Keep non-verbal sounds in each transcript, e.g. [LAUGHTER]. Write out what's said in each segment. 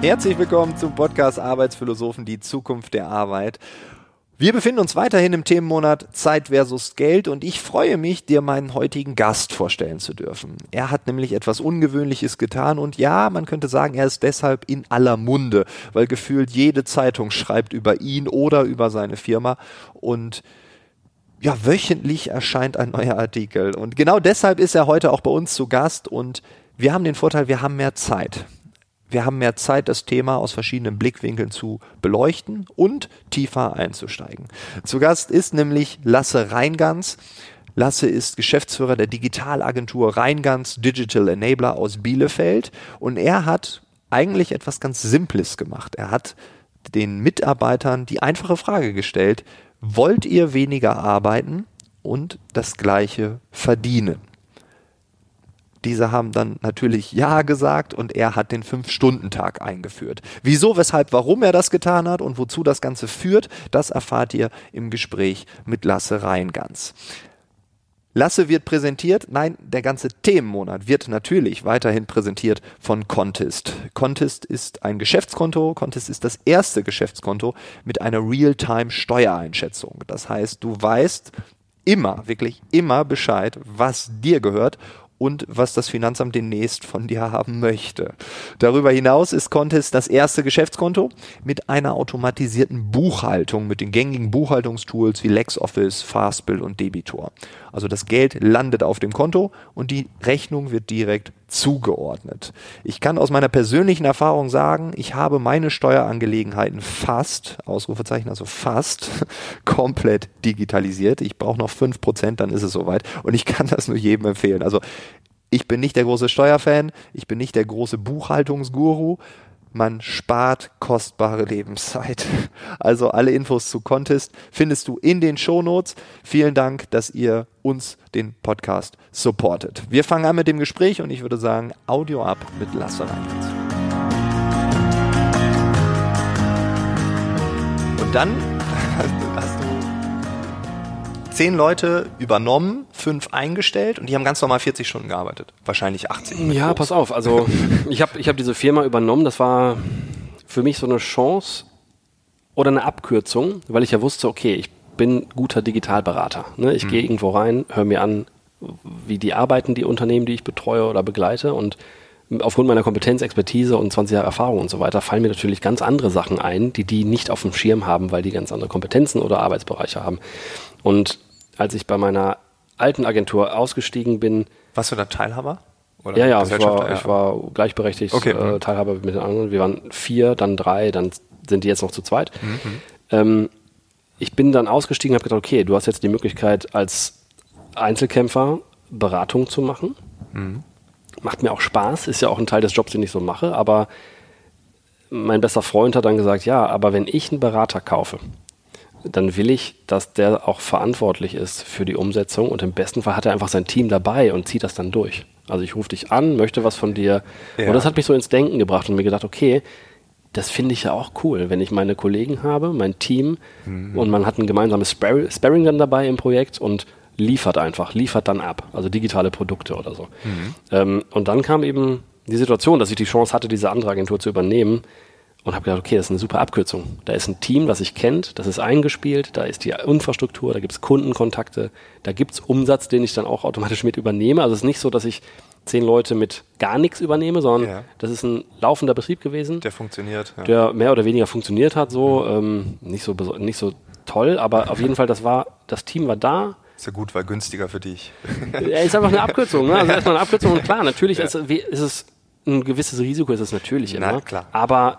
Herzlich willkommen zum Podcast Arbeitsphilosophen, die Zukunft der Arbeit. Wir befinden uns weiterhin im Themenmonat Zeit versus Geld und ich freue mich, dir meinen heutigen Gast vorstellen zu dürfen. Er hat nämlich etwas Ungewöhnliches getan und ja, man könnte sagen, er ist deshalb in aller Munde, weil gefühlt jede Zeitung schreibt über ihn oder über seine Firma und ja, wöchentlich erscheint ein neuer Artikel und genau deshalb ist er heute auch bei uns zu Gast und wir haben den Vorteil, wir haben mehr Zeit wir haben mehr Zeit, das Thema aus verschiedenen Blickwinkeln zu beleuchten und tiefer einzusteigen. Zu Gast ist nämlich Lasse Reingans. Lasse ist Geschäftsführer der Digitalagentur Reingans Digital Enabler aus Bielefeld und er hat eigentlich etwas ganz Simples gemacht. Er hat den Mitarbeitern die einfache Frage gestellt, wollt ihr weniger arbeiten und das gleiche verdienen? Diese haben dann natürlich Ja gesagt und er hat den Fünf-Stunden-Tag eingeführt. Wieso, weshalb, warum er das getan hat und wozu das Ganze führt, das erfahrt ihr im Gespräch mit Lasse Reingans. Lasse wird präsentiert, nein, der ganze Themenmonat wird natürlich weiterhin präsentiert von Contest. Contest ist ein Geschäftskonto, Contest ist das erste Geschäftskonto mit einer Real-Time-Steuereinschätzung. Das heißt, du weißt immer, wirklich immer Bescheid, was dir gehört und was das Finanzamt demnächst von dir haben möchte. Darüber hinaus ist Contest das erste Geschäftskonto mit einer automatisierten Buchhaltung mit den gängigen Buchhaltungstools wie LexOffice, Fastbill und Debitor. Also das Geld landet auf dem Konto und die Rechnung wird direkt zugeordnet. Ich kann aus meiner persönlichen Erfahrung sagen, ich habe meine Steuerangelegenheiten fast, Ausrufezeichen, also fast, [LAUGHS] komplett digitalisiert. Ich brauche noch fünf Prozent, dann ist es soweit. Und ich kann das nur jedem empfehlen. Also ich bin nicht der große Steuerfan, ich bin nicht der große Buchhaltungsguru, man spart kostbare Lebenszeit. [LAUGHS] Also alle Infos zu Contest findest du in den Shownotes. Vielen Dank, dass ihr uns den Podcast supportet. Wir fangen an mit dem Gespräch und ich würde sagen, Audio ab mit Lasse Reinhardt. Und dann [LAUGHS] zehn Leute übernommen, fünf eingestellt und die haben ganz normal 40 Stunden gearbeitet. Wahrscheinlich 80. Ja, pass auf. Also [LAUGHS] ich habe ich hab diese Firma übernommen. Das war für mich so eine Chance oder eine Abkürzung, weil ich ja wusste, okay, ich bin guter Digitalberater. Ne? Ich mhm. gehe irgendwo rein, höre mir an, wie die arbeiten, die Unternehmen, die ich betreue oder begleite und aufgrund meiner Kompetenz, Expertise und 20 Jahre Erfahrung und so weiter fallen mir natürlich ganz andere Sachen ein, die die nicht auf dem Schirm haben, weil die ganz andere Kompetenzen oder Arbeitsbereiche haben. Und als ich bei meiner alten Agentur ausgestiegen bin. Warst du da Teilhaber? Oder ja, ja, ich war, ja. ich war gleichberechtigt okay. äh, mhm. Teilhaber mit den anderen. Wir waren vier, dann drei, dann sind die jetzt noch zu zweit. Mhm. Ähm, ich bin dann ausgestiegen und habe gedacht, okay, du hast jetzt die Möglichkeit, als Einzelkämpfer Beratung zu machen. Mhm. Macht mir auch Spaß, ist ja auch ein Teil des Jobs, den ich so mache, aber mein bester Freund hat dann gesagt, ja, aber wenn ich einen Berater kaufe, dann will ich, dass der auch verantwortlich ist für die Umsetzung und im besten Fall hat er einfach sein Team dabei und zieht das dann durch. Also ich rufe dich an, möchte was von dir. Ja. Und das hat mich so ins Denken gebracht und mir gedacht, okay, das finde ich ja auch cool, wenn ich meine Kollegen habe, mein Team mhm. und man hat ein gemeinsames Spar Sparring dann dabei im Projekt und liefert einfach, liefert dann ab, also digitale Produkte oder so. Mhm. Ähm, und dann kam eben die Situation, dass ich die Chance hatte, diese andere Agentur zu übernehmen, und habe gedacht, okay, das ist eine super Abkürzung. Da ist ein Team, das sich kennt, das ist eingespielt, da ist die Infrastruktur, da gibt es Kundenkontakte, da gibt es Umsatz, den ich dann auch automatisch mit übernehme. Also es ist nicht so, dass ich zehn Leute mit gar nichts übernehme, sondern ja. das ist ein laufender Betrieb gewesen. Der funktioniert. Ja. Der mehr oder weniger funktioniert hat, so mhm. ähm, nicht so nicht so toll, aber auf jeden Fall, das war, das Team war da. Ist ja gut, weil günstiger für dich. [LAUGHS] Ja, ist einfach eine Abkürzung, ne? Also erstmal eine Abkürzung und klar, natürlich ja. ist, ist, es ein gewisses Risiko, ist es natürlich immer. Na, klar. Aber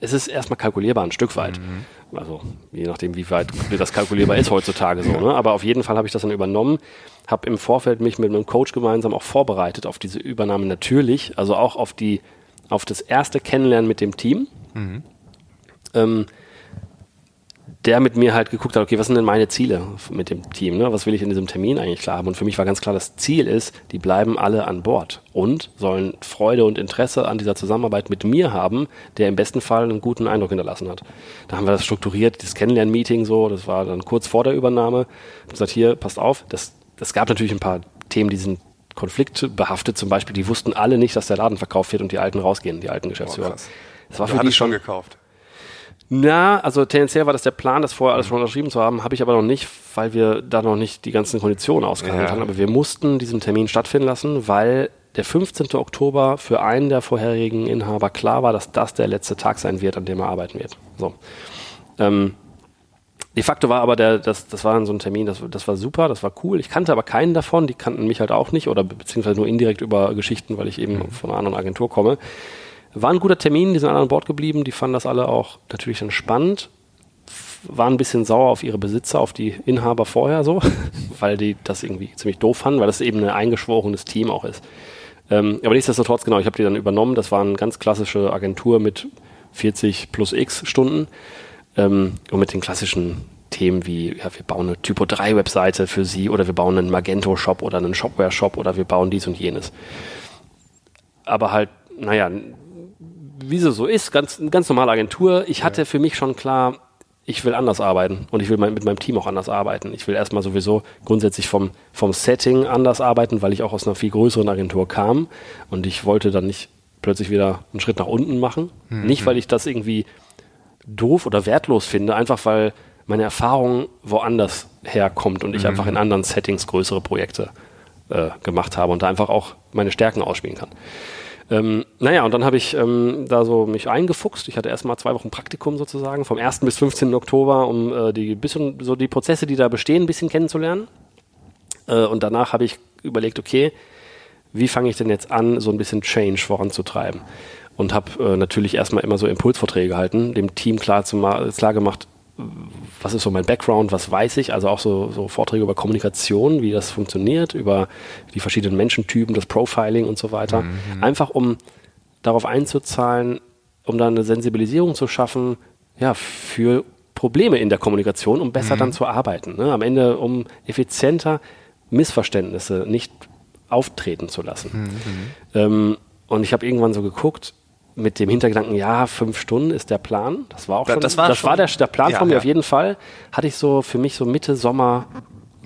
es ist erstmal kalkulierbar ein Stück weit. Mhm. Also je nachdem, wie weit das kalkulierbar ist heutzutage so. Ne? Aber auf jeden Fall habe ich das dann übernommen, habe im Vorfeld mich mit einem Coach gemeinsam auch vorbereitet auf diese Übernahme natürlich, also auch auf die auf das erste Kennenlernen mit dem Team. Mhm. Ähm, der mit mir halt geguckt hat, okay, was sind denn meine Ziele mit dem Team? Ne? Was will ich in diesem Termin eigentlich klar haben? Und für mich war ganz klar, das Ziel ist, die bleiben alle an Bord und sollen Freude und Interesse an dieser Zusammenarbeit mit mir haben, der im besten Fall einen guten Eindruck hinterlassen hat. Da haben wir das strukturiert, das Kennenlern-Meeting so, das war dann kurz vor der Übernahme. Ich gesagt, hier, passt auf, das, das gab natürlich ein paar Themen, die sind konfliktbehaftet zum Beispiel, die wussten alle nicht, dass der Laden verkauft wird und die Alten rausgehen, die alten Geschäftsführer. Oh, Es war für die schon gekauft. Na, also tendenziell war das der Plan, das vorher alles schon unterschrieben zu haben, habe ich aber noch nicht, weil wir da noch nicht die ganzen Konditionen ausgehandelt ja. haben. Aber wir mussten diesen Termin stattfinden lassen, weil der 15. Oktober für einen der vorherigen Inhaber klar war, dass das der letzte Tag sein wird, an dem er arbeiten wird. So. Ähm, de facto war aber der, das, das war dann so ein Termin, das, das war super, das war cool. Ich kannte aber keinen davon, die kannten mich halt auch nicht oder beziehungsweise nur indirekt über Geschichten, weil ich eben mhm. von einer anderen Agentur komme. War ein guter Termin, die sind alle an Bord geblieben, die fanden das alle auch natürlich dann spannend, waren ein bisschen sauer auf ihre Besitzer, auf die Inhaber vorher so, [LAUGHS] weil die das irgendwie ziemlich doof fanden, weil das eben ein eingeschworenes Team auch ist. Ähm, aber nichtsdestotrotz, genau, ich habe die dann übernommen. Das war eine ganz klassische Agentur mit 40 plus X Stunden ähm, und mit den klassischen Themen wie, ja, wir bauen eine Typo 3 Webseite für sie oder wir bauen einen Magento Shop oder einen Shopware Shop oder wir bauen dies und jenes. Aber halt, naja, wie sie so ist, ganz, ganz normale Agentur. Ich hatte für mich schon klar, ich will anders arbeiten und ich will mein, mit meinem Team auch anders arbeiten. Ich will erstmal sowieso grundsätzlich vom, vom Setting anders arbeiten, weil ich auch aus einer viel größeren Agentur kam und ich wollte dann nicht plötzlich wieder einen Schritt nach unten machen. Mhm. Nicht, weil ich das irgendwie doof oder wertlos finde, einfach weil meine Erfahrung woanders herkommt und ich mhm. einfach in anderen Settings größere Projekte äh, gemacht habe und da einfach auch meine Stärken ausspielen kann. Ähm, naja, und dann habe ich ähm, da so mich eingefuchst. Ich hatte erstmal zwei Wochen Praktikum sozusagen, vom 1. bis 15. Oktober, um äh, die bisschen so die Prozesse, die da bestehen, ein bisschen kennenzulernen. Äh, und danach habe ich überlegt, okay, wie fange ich denn jetzt an, so ein bisschen Change voranzutreiben? Und habe äh, natürlich erstmal immer so Impulsvorträge gehalten, dem Team klar, zu klar gemacht, was ist so mein Background, was weiß ich, also auch so, so, Vorträge über Kommunikation, wie das funktioniert, über die verschiedenen Menschentypen, das Profiling und so weiter. Mhm. Einfach um darauf einzuzahlen, um da eine Sensibilisierung zu schaffen, ja, für Probleme in der Kommunikation, um besser mhm. dann zu arbeiten. Ne? Am Ende, um effizienter Missverständnisse nicht auftreten zu lassen. Mhm. Ähm, und ich habe irgendwann so geguckt, mit dem Hintergedanken, ja, fünf Stunden ist der Plan. Das war auch schon, das war, das schon, war der, der Plan ja, von mir ja. auf jeden Fall. Hatte ich so für mich so Mitte Sommer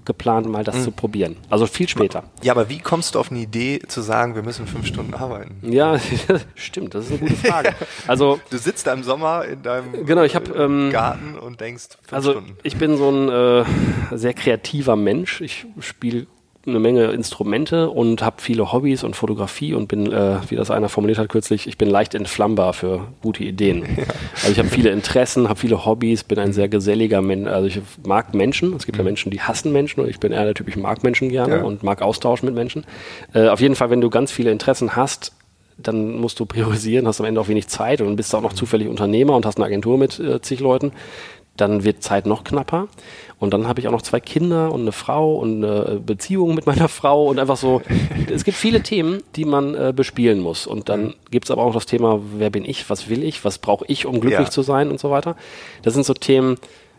geplant, mal das mhm. zu probieren. Also viel später. Ja, aber wie kommst du auf eine Idee zu sagen, wir müssen fünf Stunden arbeiten? Ja, [LAUGHS] stimmt, das ist eine gute Frage. [LAUGHS] Also du sitzt da im Sommer in deinem genau, ich hab, ähm, Garten und denkst fünf also Stunden. Ich bin so ein äh, sehr kreativer Mensch. Ich spiele eine Menge Instrumente und habe viele Hobbys und Fotografie und bin, äh, wie das einer formuliert hat kürzlich, ich bin leicht entflammbar für gute Ideen. [LAUGHS] Ja. Also ich habe viele Interessen, habe viele Hobbys, bin ein sehr geselliger Mensch. Also ich mag Menschen. Es gibt ja mhm. Menschen, die hassen Menschen und ich bin eher der Typ, ich mag Menschen gerne ja. und mag Austausch mit Menschen. Äh, auf jeden Fall, wenn du ganz viele Interessen hast, dann musst du priorisieren, hast am Ende auch wenig Zeit und bist auch noch mhm. zufällig Unternehmer und hast eine Agentur mit äh, zig Leuten dann wird Zeit noch knapper. Und dann habe ich auch noch zwei Kinder und eine Frau und eine Beziehung mit meiner [LAUGHS] Frau und einfach so. es gibt viele Themen, die man äh, bespielen muss. Und dann mhm. gibt es aber auch das Thema, wer bin ich, was will ich, was brauche ich, um glücklich ja. zu sein und so weiter. Das sind so Themen,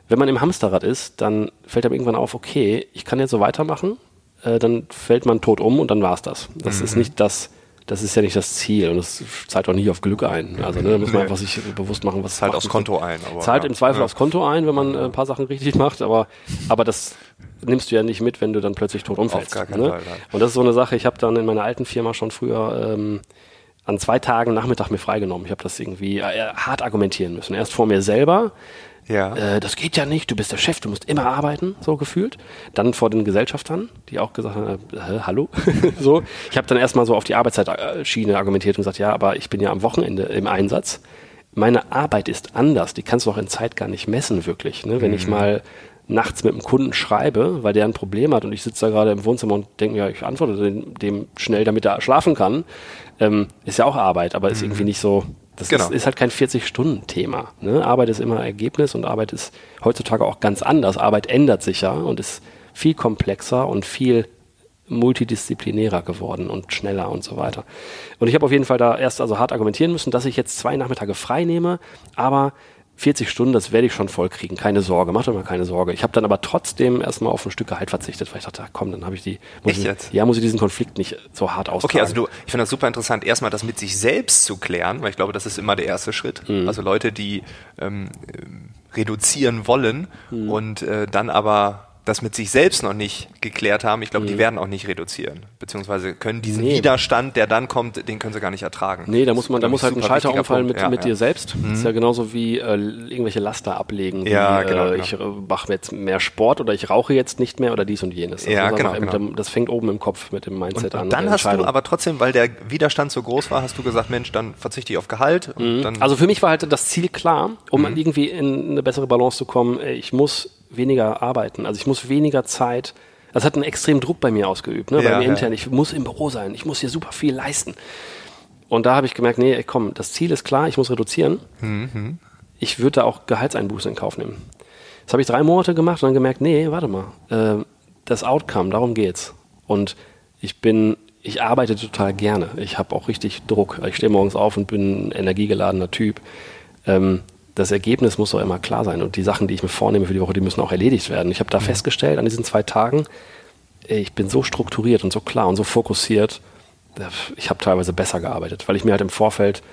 wenn man im Hamsterrad ist, dann fällt einem irgendwann auf, okay, ich kann jetzt so weitermachen, äh, dann fällt man tot um und dann war es das. Das mhm. ist nicht das, das ist ja nicht das Ziel und das zahlt auch nie auf Glück ein. Also ne, da muss man nee. einfach sich bewusst machen, was zahlt aufs Konto ein. Aber, zahlt ja. im Zweifel ja. aufs Konto ein, wenn man äh, ein paar Sachen richtig macht, aber, aber das nimmst du ja nicht mit, wenn du dann plötzlich tot umfällst. Auf gar ne? Fall, und das ist so eine Sache, ich habe dann in meiner alten Firma schon früher ähm, an zwei Tagen Nachmittag mir freigenommen. Ich habe das irgendwie äh, hart argumentieren müssen. Erst vor mir selber, ja. Äh, das geht ja nicht, du bist der Chef, du musst immer arbeiten, so gefühlt. Dann vor den Gesellschaftern, die auch gesagt haben, äh, hallo, [LAUGHS] so. Ich habe dann erstmal so auf die Arbeitszeitschiene argumentiert und gesagt, ja, aber ich bin ja am Wochenende im Einsatz. Meine Arbeit ist anders, die kannst du auch in Zeit gar nicht messen, wirklich. Ne? Wenn mhm. ich mal nachts mit einem Kunden schreibe, weil der ein Problem hat und ich sitze da gerade im Wohnzimmer und denke, ja, ich antworte dem, dem schnell, damit er schlafen kann, ähm, ist ja auch Arbeit, aber ist mhm. irgendwie nicht so, das genau. ist, ist, halt kein 40-Stunden-Thema. Ne? Arbeit ist immer Ergebnis und Arbeit ist heutzutage auch ganz anders. Arbeit ändert sich ja und ist viel komplexer und viel multidisziplinärer geworden und schneller und so weiter. Und ich habe auf jeden Fall da erst also hart argumentieren müssen, dass ich jetzt zwei Nachmittage frei nehme, aber 40 Stunden, das werde ich schon voll kriegen, keine Sorge, macht euch mal keine Sorge. Ich habe dann aber trotzdem erstmal auf ein Stück Gehalt verzichtet, weil ich dachte, komm, dann habe ich die, muss Echt ich, jetzt? ja, muss ich diesen Konflikt nicht so hart austragen. Okay, also du, ich finde das super interessant, erstmal das mit sich selbst zu klären, weil ich glaube, das ist immer der erste Schritt. Mhm. Also Leute, die ähm, reduzieren wollen mhm. und äh, dann aber das mit sich selbst noch nicht geklärt haben, ich glaube, mhm. die werden auch nicht reduzieren. Beziehungsweise können diesen nee. Widerstand, der dann kommt, den können sie gar nicht ertragen. Nee, da muss man, da muss halt ein Scheiterunfall mit, ja, mit ja. dir selbst. Mhm. Das ist ja genauso wie äh, irgendwelche Laster ablegen. Ja, wie, genau, äh, Ich genau. mache jetzt mehr Sport oder ich rauche jetzt nicht mehr oder dies und jenes. Also ja, genau, genau. Dem, das fängt oben im Kopf mit dem Mindset und, an. Dann hast du aber trotzdem, weil der Widerstand so groß war, hast du gesagt, Mensch, dann verzichte ich auf Gehalt. Mhm. also für mich war halt das Ziel klar, um mhm. irgendwie in eine bessere Balance zu kommen. Ich muss weniger arbeiten. Also ich muss weniger Zeit. Das hat einen extremen Druck bei mir ausgeübt, ne? Ja, bei mir ja. intern. Ich muss im Büro sein, ich muss hier super viel leisten. Und da habe ich gemerkt, nee, komm, das Ziel ist klar, ich muss reduzieren. Mhm. Ich würde da auch Gehaltseinbußen in Kauf nehmen. Das habe ich drei Monate gemacht und dann gemerkt, nee, warte mal, äh, das Outcome, darum geht's. Und ich bin, ich arbeite total gerne. Ich habe auch richtig Druck. Ich stehe morgens auf und bin ein energiegeladener Typ. Ähm, das Ergebnis muss doch immer klar sein. Und die Sachen, die ich mir vornehme für die Woche, die müssen auch erledigt werden. Ich habe da mhm. festgestellt an diesen zwei Tagen, ich bin so strukturiert und so klar und so fokussiert. Ich habe teilweise besser gearbeitet, weil ich mir halt im Vorfeld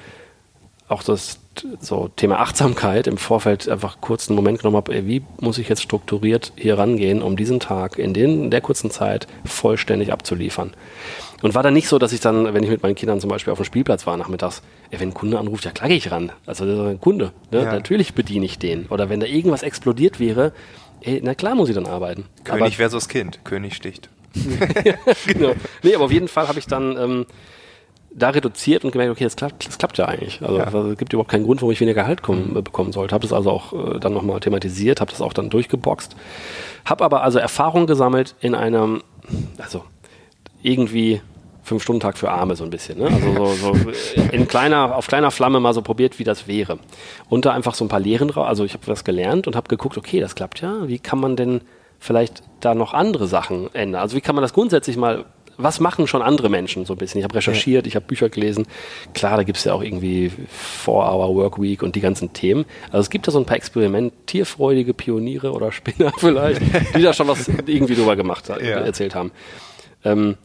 auch das so Thema Achtsamkeit im Vorfeld einfach kurz einen Moment genommen habe, wie muss ich jetzt strukturiert hier rangehen, um diesen Tag in, den, in der kurzen Zeit vollständig abzuliefern. Und war dann nicht so, dass ich dann, wenn ich mit meinen Kindern zum Beispiel auf dem Spielplatz war nachmittags, ey, wenn ein Kunde anruft, ja klar gehe ich ran. Also das ist ein Kunde, ne? ja. natürlich bediene ich den. Oder wenn da irgendwas explodiert wäre, ey, na klar muss ich dann arbeiten. König aber, versus Kind, König sticht. [LAUGHS] genau. Nee, aber auf jeden Fall habe ich dann ähm, da reduziert und gemerkt, okay, das klappt, das klappt ja eigentlich. Also, ja. also es gibt überhaupt keinen Grund, warum ich weniger Gehalt kommen, mhm. bekommen sollte. Habe das also auch äh, dann nochmal thematisiert, habe das auch dann durchgeboxt. Habe aber also Erfahrung gesammelt in einem, also irgendwie Fünf-Stunden-Tag für Arme so ein bisschen. Ne? Also so, so in kleiner, auf kleiner Flamme mal so probiert, wie das wäre. Und da einfach so ein paar Lehren drauf. Also ich habe was gelernt und habe geguckt, okay, das klappt ja. Wie kann man denn vielleicht da noch andere Sachen ändern? Also wie kann man das grundsätzlich mal was machen schon andere Menschen so ein bisschen? Ich habe recherchiert, ja. ich habe Bücher gelesen. Klar, da gibt es ja auch irgendwie Four-Hour Workweek und die ganzen Themen. Also es gibt da so ein paar experimentierfreudige Pioniere oder Spinner [LAUGHS] vielleicht, die da schon was irgendwie drüber gemacht ja. erzählt haben. Ähm,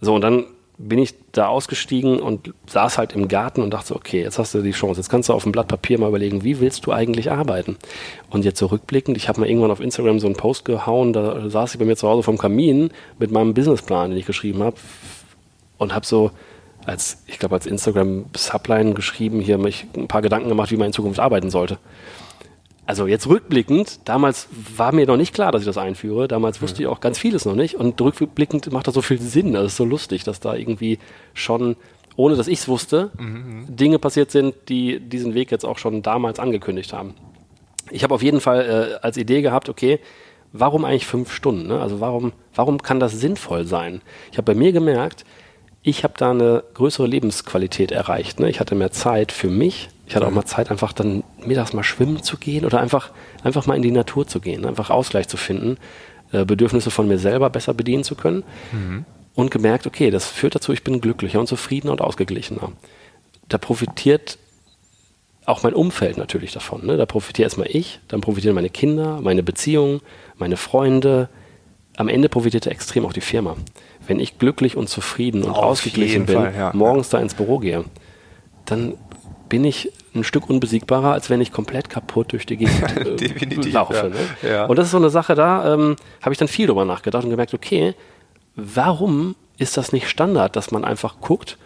so, und dann bin ich da ausgestiegen und saß halt im Garten und dachte, okay, jetzt hast du die Chance. Jetzt kannst du auf dem Blatt Papier mal überlegen, wie willst du eigentlich arbeiten? Und jetzt zurückblickend, ich habe mal irgendwann auf Instagram so einen Post gehauen, da saß ich bei mir zu Hause vom Kamin mit meinem Businessplan, den ich geschrieben habe und habe so als, ich glaube, als Instagram-Subline geschrieben, hier mich ein paar Gedanken gemacht, wie man in Zukunft arbeiten sollte also jetzt rückblickend, damals war mir noch nicht klar, dass ich das einführe. Damals wusste ich auch ganz vieles noch nicht. Und rückblickend macht das so viel Sinn. Das ist so lustig, dass da irgendwie schon, ohne dass ich es wusste, mhm. Dinge passiert sind, die diesen Weg jetzt auch schon damals angekündigt haben. Ich habe auf jeden Fall äh, als Idee gehabt, okay, warum eigentlich fünf Stunden? Ne? Also warum, warum kann das sinnvoll sein? Ich habe bei mir gemerkt, ich habe da eine größere Lebensqualität erreicht. Ne? Ich hatte mehr Zeit für mich. Ich hatte auch mal Zeit, einfach dann mittags mal schwimmen zu gehen oder einfach, einfach mal in die Natur zu gehen, einfach Ausgleich zu finden, äh, Bedürfnisse von mir selber besser bedienen zu können. Mhm. Und gemerkt, okay, das führt dazu, ich bin glücklicher und zufriedener und ausgeglichener. Da profitiert auch mein Umfeld natürlich davon. Ne? Da profitiere erstmal ich, dann profitieren meine Kinder, meine Beziehungen, meine Freunde. Am Ende profitiert extrem auch die Firma wenn ich glücklich und zufrieden und Auf ausgeglichen bin, Fall, ja. morgens da ins Büro gehe, dann bin ich ein Stück unbesiegbarer, als wenn ich komplett kaputt durch die Gegend [LAUGHS] äh, laufe. Ja. Ne? Und das ist so eine Sache, da ähm, habe ich dann viel drüber nachgedacht und gemerkt, okay, warum ist das nicht Standard, dass man einfach guckt,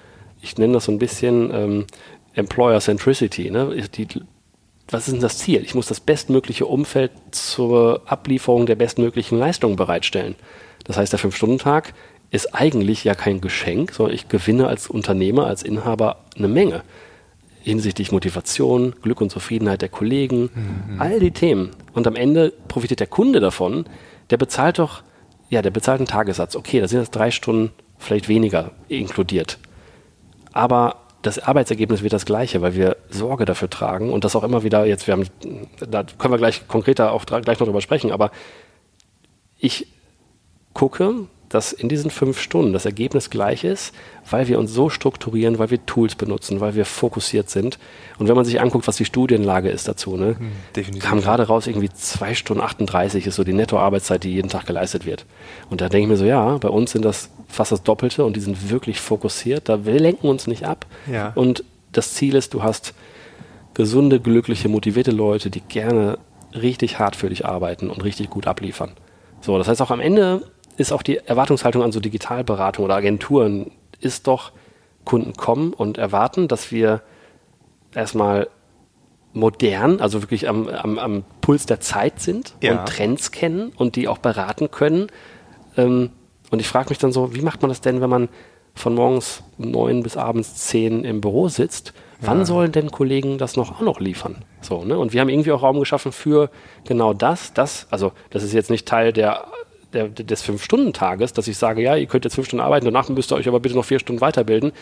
ich nenne das so ein bisschen ähm, Employer Centricity, ne? Die, was ist denn das Ziel? Ich muss das bestmögliche Umfeld zur Ablieferung der bestmöglichen Leistung bereitstellen. Das heißt, der Fünf-Stunden-Tag ist eigentlich ja kein Geschenk, sondern ich gewinne als Unternehmer, als Inhaber eine Menge hinsichtlich Motivation, Glück und Zufriedenheit der Kollegen, mhm. all die Themen. Und am Ende profitiert der Kunde davon, der bezahlt doch, ja, der bezahlt einen Tagessatz. Okay, da sind jetzt drei Stunden vielleicht weniger inkludiert. Aber das Arbeitsergebnis wird das gleiche, weil wir Sorge dafür tragen und das auch immer wieder, jetzt, wir haben, da können wir gleich konkreter auch gleich noch drüber sprechen, aber ich gucke, dass in diesen fünf Stunden das Ergebnis gleich ist, weil wir uns so strukturieren, weil wir Tools benutzen, weil wir fokussiert sind. Und wenn man sich anguckt, was die Studienlage ist dazu, ne, hm, kam gerade raus, irgendwie zwei Stunden 38 ist so die Nettoarbeitszeit, die jeden Tag geleistet wird. Und da denke ich mir so, ja, bei uns sind das fast das Doppelte und die sind wirklich fokussiert. Da wir lenken uns nicht ab. Ja. Und das Ziel ist, du hast gesunde, glückliche, motivierte Leute, die gerne richtig hart für dich arbeiten und richtig gut abliefern. So, das heißt auch am Ende ist auch die Erwartungshaltung an so Digitalberatung oder Agenturen ist doch, Kunden kommen und erwarten, dass wir erstmal modern, also wirklich am, am, am Puls der Zeit sind ja. und Trends kennen und die auch beraten können. Ähm, und ich frage mich dann so, wie macht man das denn, wenn man von morgens neun bis abends zehn im Büro sitzt? Wann ja. sollen denn Kollegen das noch auch noch liefern? So, ne? Und wir haben irgendwie auch Raum geschaffen für genau das, das, also das ist jetzt nicht Teil der, der des Fünf-Stunden-Tages, dass ich sage, ja, ihr könnt jetzt fünf Stunden arbeiten, danach müsst ihr euch aber bitte noch vier Stunden weiterbilden.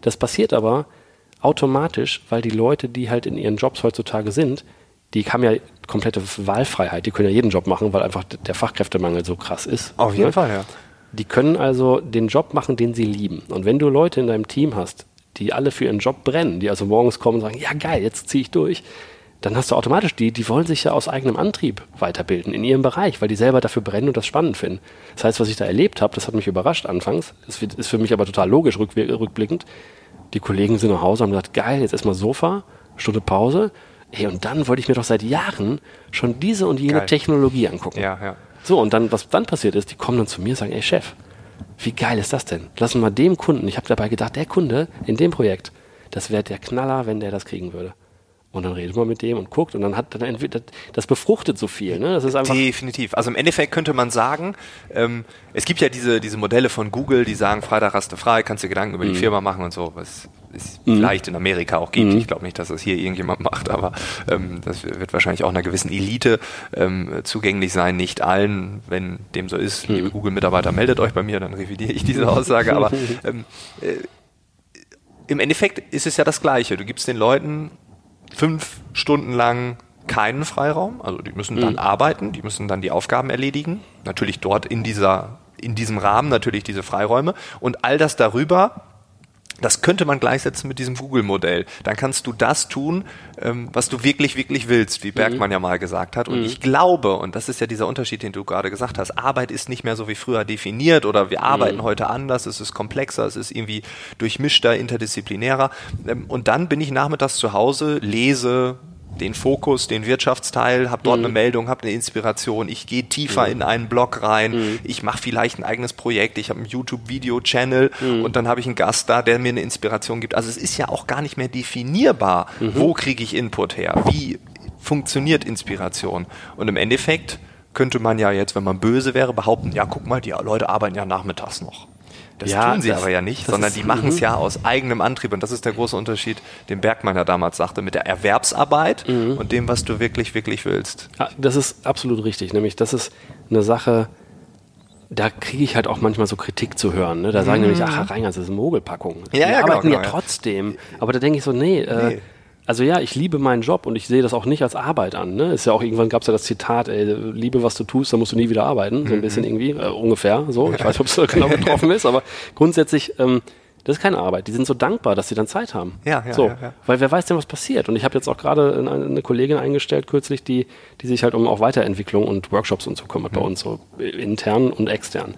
Das passiert aber automatisch, weil die Leute, die halt in ihren Jobs heutzutage sind, die haben ja komplette Wahlfreiheit. Die können ja jeden Job machen, weil einfach der Fachkräftemangel so krass ist. Auf jeden ne? Fall, ja. Die können also den Job machen, den sie lieben. Und wenn du Leute in deinem Team hast, die alle für ihren Job brennen, die also morgens kommen und sagen, ja geil, jetzt ziehe ich durch, dann hast du automatisch die, die wollen sich ja aus eigenem Antrieb weiterbilden in ihrem Bereich, weil die selber dafür brennen und das spannend finden. Das heißt, was ich da erlebt habe, das hat mich überrascht anfangs, das ist für mich aber total logisch rückblickend, die Kollegen sind nach Hause und haben gesagt, geil, jetzt erstmal Sofa, Stunde Pause. Hey, und dann wollte ich mir doch seit Jahren schon diese und jene geil. Technologie angucken. Ja, ja. So, und dann, was dann passiert ist, die kommen dann zu mir und sagen, ey Chef, wie geil ist das denn? Lassen wir dem Kunden, ich habe dabei gedacht, der Kunde in dem Projekt, das wäre der Knaller, wenn der das kriegen würde. Und dann redet man mit dem und guckt und dann hat dann entweder das befruchtet so viel. Ne? Das ist einfach Definitiv. Also im Endeffekt könnte man sagen, ähm, es gibt ja diese, diese Modelle von Google, die sagen, Freitag hast du frei, kannst dir Gedanken über die mhm. Firma machen und so, was es mhm. vielleicht in Amerika auch gibt. Mhm. Ich glaube nicht, dass das hier irgendjemand macht, aber ähm, das wird wahrscheinlich auch einer gewissen Elite ähm, zugänglich sein, nicht allen. Wenn dem so ist, liebe mhm. Google-Mitarbeiter, meldet euch bei mir, dann revidiere ich diese Aussage. aber [LAUGHS] ähm, äh, im Endeffekt ist es ja das Gleiche. Du gibst den Leuten fünf Stunden lang keinen Freiraum. Also die müssen dann mhm. arbeiten, die müssen dann die Aufgaben erledigen. Natürlich dort in dieser, in diesem Rahmen natürlich diese Freiräume. Und all das darüber das könnte man gleichsetzen mit diesem Google-Modell. Dann kannst du das tun, ähm, was du wirklich, wirklich willst, wie Bergmann mhm. ja mal gesagt hat. Und mhm. ich glaube, und das ist ja dieser Unterschied, den du gerade gesagt hast, Arbeit ist nicht mehr so wie früher definiert oder wir arbeiten mhm. heute anders, es ist komplexer, es ist irgendwie durchmischter, interdisziplinärer. Ähm, und dann bin ich nachmittags zu Hause, lese, den Fokus, den Wirtschaftsteil, habe dort mhm. eine Meldung, habe eine Inspiration, ich gehe tiefer mhm. in einen Blog rein, mhm. ich mache vielleicht ein eigenes Projekt, ich habe einen YouTube-Video-Channel mhm. und dann habe ich einen Gast da, der mir eine Inspiration gibt. Also es ist ja auch gar nicht mehr definierbar, mhm. wo kriege ich Input her, wie funktioniert Inspiration. Und im Endeffekt könnte man ja jetzt, wenn man böse wäre, behaupten, ja, guck mal, die Leute arbeiten ja nachmittags noch. Das ja, tun sie das, aber ja nicht, sondern die machen es mhm. ja aus eigenem Antrieb. Und das ist der große Unterschied, den Bergmann ja damals sagte, mit der Erwerbsarbeit mhm. und dem, was du wirklich, wirklich willst. Ja, das ist absolut richtig. Nämlich, das ist eine Sache, da kriege ich halt auch manchmal so Kritik zu hören. Ne? Da sagen mhm. nämlich, ach, Herr Reingers, das ist eine Mogelpackung. Ja, die ja, genau, arbeiten genau, ja trotzdem. Aber da denke ich so, nee, äh, nee. Also ja, ich liebe meinen Job und ich sehe das auch nicht als Arbeit an. Ne? Ist ja auch irgendwann gab es ja das Zitat, ey, liebe was du tust, dann musst du nie wieder arbeiten. So ein mhm. bisschen irgendwie, äh, ungefähr. So, ich weiß nicht, ob es so genau getroffen ist, aber grundsätzlich, ähm, das ist keine Arbeit. Die sind so dankbar, dass sie dann Zeit haben. Ja, ja, so, ja, ja. Weil wer weiß denn, was passiert. Und ich habe jetzt auch gerade eine, eine, Kollegin eingestellt kürzlich, die, die sich halt um auch Weiterentwicklung und Workshops und so kümmert mhm. bei uns, so intern und extern.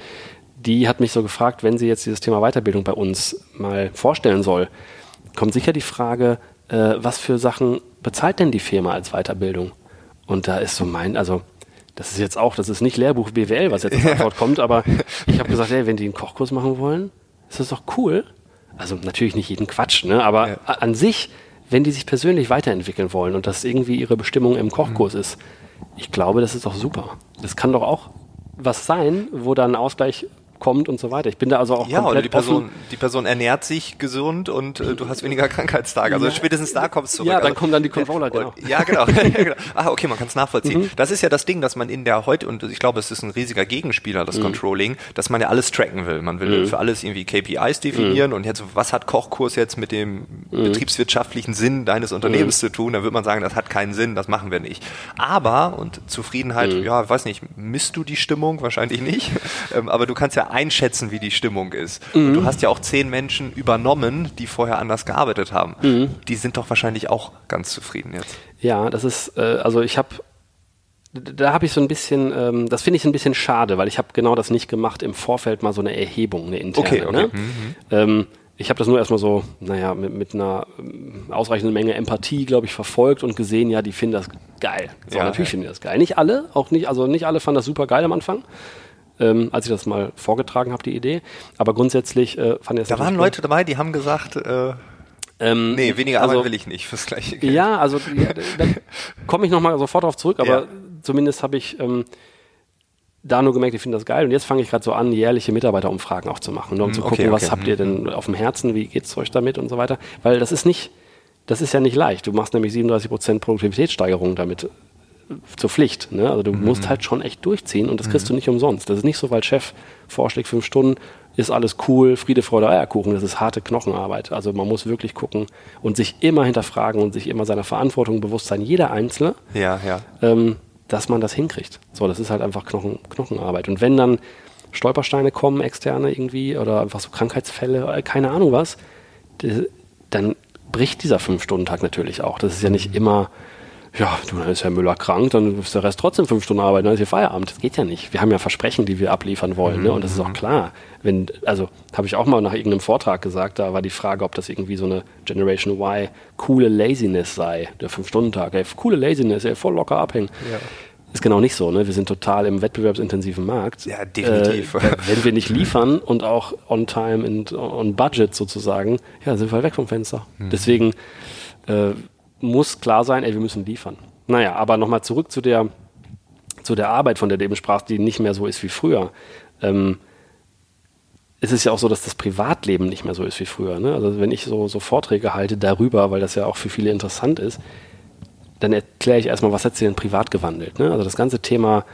Die hat mich so gefragt, wenn sie jetzt dieses Thema Weiterbildung bei uns mal vorstellen soll, kommt sicher die Frage, äh, was für Sachen bezahlt denn die Firma als Weiterbildung? Und da ist so mein, also das ist jetzt auch, das ist nicht Lehrbuch BWL, was jetzt als [LAUGHS] Antwort kommt, aber ich habe gesagt, ey, wenn die einen Kochkurs machen wollen, ist das doch cool. Also natürlich nicht jeden Quatsch, ne? aber ja. an sich, wenn die sich persönlich weiterentwickeln wollen und das irgendwie ihre Bestimmung im Kochkurs mhm. ist, ich glaube, das ist doch super. Das kann doch auch was sein, wo dann Ausgleich kommt und so weiter. Ich bin da also auch ja, komplett oder die Person, offen. die Person ernährt sich gesund und äh, du hast weniger Krankheitstage. Also ja. spätestens da kommst du zurück. Ja, dann also, kommen dann die Controller, genau. Ja, genau. [LAUGHS] genau. Ah, okay, man kann es nachvollziehen. Mhm. Das ist ja das Ding, dass man in der heute, und ich glaube, es ist ein riesiger Gegenspieler, das mhm. Controlling, dass man ja alles tracken will. Man will mhm. für alles irgendwie KPIs definieren mhm. und jetzt, was hat Kochkurs jetzt mit dem mhm. betriebswirtschaftlichen Sinn deines Unternehmens mhm. zu tun? Da wird man sagen, das hat keinen Sinn, das machen wir nicht. Aber, und Zufriedenheit, ja, weiß nicht, misst du die Stimmung? Wahrscheinlich nicht. [LAUGHS] Ähm, aber du kannst ja einschätzen, wie die Stimmung ist. Mhm. du hast ja auch zehn Menschen übernommen, die vorher anders gearbeitet haben. Mhm. Die sind doch wahrscheinlich auch ganz zufrieden jetzt. Ja, das ist, äh, also ich habe da habe ich so ein bisschen, ähm, das finde ich ein bisschen schade, weil ich habe genau das nicht gemacht, im Vorfeld mal so eine Erhebung, eine interne. Okay, okay. Ne? Mhm. Ähm, ich habe das nur erstmal so, naja, mit, mit einer ähm, ausreichenden Menge Empathie, glaube ich, verfolgt und gesehen, ja, die finden das geil. So, ja, natürlich ja. finden die das geil. Nicht alle, auch nicht, also nicht alle fanden das super geil am Anfang. Ähm, als ich das mal vorgetragen habe, die Idee. Aber grundsätzlich äh, fand ich das. Da waren Leute dabei, die haben gesagt, äh, ähm, nee, weniger Arbeit also, will ich nicht fürs gleiche Geld. Ja, also ja, [LAUGHS] da komme ich nochmal sofort drauf zurück, aber ja. zumindest habe ich ähm, da nur gemerkt, ich finde das geil. Und jetzt fange ich gerade so an, jährliche Mitarbeiterumfragen auch zu machen, nur um zu okay, gucken, okay. was habt ihr denn mhm. auf dem Herzen, wie geht's euch damit und so weiter. Weil das ist nicht, das ist ja nicht leicht. Du machst nämlich 37 Prozent Produktivitätssteigerung damit zur Pflicht. Ne? Also du mhm. musst halt schon echt durchziehen und das kriegst mhm. du nicht umsonst. Das ist nicht so, weil Chef vorschlägt fünf Stunden, ist alles cool, Friede, Freude, Eierkuchen. Das ist harte Knochenarbeit. Also man muss wirklich gucken und sich immer hinterfragen und sich immer seiner Verantwortung bewusst sein, jeder Einzelne. Ja, ja. Ähm, dass man das hinkriegt. So, das ist halt einfach Knochen, Knochenarbeit. Und wenn dann Stolpersteine kommen, externe irgendwie, oder einfach so Krankheitsfälle, äh, keine Ahnung was, dann bricht dieser Fünf-Stunden-Tag natürlich auch. Das ist ja nicht immer, ja, du, dann ist Herr Müller krank, dann ist der Rest trotzdem fünf Stunden arbeiten, dann ist hier Feierabend. Das geht ja nicht. Wir haben ja Versprechen, die wir abliefern wollen, ne? Und das ist auch mhm. klar. Wenn, also habe ich auch mal nach irgendeinem Vortrag gesagt, da war die Frage, ob das irgendwie so eine Generation Y coole Laziness sei, der Fünf-Stunden-Tag. Ey, coole Laziness, ey, voll locker abhängen. Ja. Ist genau nicht so, ne? Wir sind total im wettbewerbsintensiven Markt. Ja, definitiv. Äh, wenn wir nicht [LAUGHS] liefern und auch on time und on budget sozusagen, ja, sind wir weg vom Fenster. Mhm. Deswegen äh, muss klar sein, ey, wir müssen liefern. Naja, aber nochmal zurück zu der, zu der Arbeit, von der du eben sprachst, die nicht mehr so ist wie früher. Ähm, es ist ja auch so, dass das Privatleben nicht mehr so ist wie früher. Ne? Also wenn ich so, so Vorträge halte darüber, weil das ja auch für viele interessant ist, dann erkläre ich erstmal, was hat sich denn privat gewandelt. Ne? Also das ganze Thema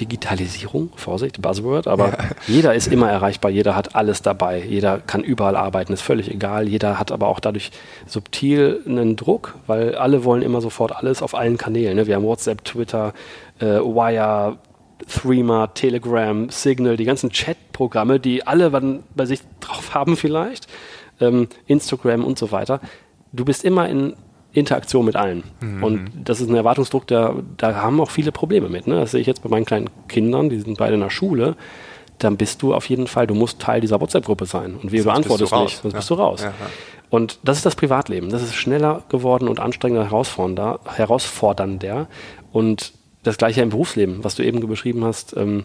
Digitalisierung, Vorsicht, Buzzword, aber ja. [LAUGHS] jeder ist immer erreichbar, jeder hat alles dabei, jeder kann überall arbeiten, ist völlig egal, jeder hat aber auch dadurch subtil einen Druck, weil alle wollen immer sofort alles auf allen Kanälen. Ne? Wir haben WhatsApp, Twitter, äh, Wire, Threema, Telegram, Signal, die ganzen Chat-Programme, die alle bei sich drauf haben vielleicht, ähm, Instagram und so weiter. Du bist immer in Interaktion mit allen. Mhm. Und das ist ein Erwartungsdruck, der, da haben auch viele Probleme mit. Ne? Das sehe ich jetzt bei meinen kleinen Kindern, die sind beide in der Schule. Dann bist du auf jeden Fall, du musst Teil dieser WhatsApp-Gruppe sein. Und wie du antwortest du nicht, sonst ja. bist du raus. Ja, ja. Und das ist das Privatleben. Das ist schneller geworden und anstrengender, herausfordernder. herausfordernder. Und das gleiche im Berufsleben, was du eben beschrieben hast. Ähm,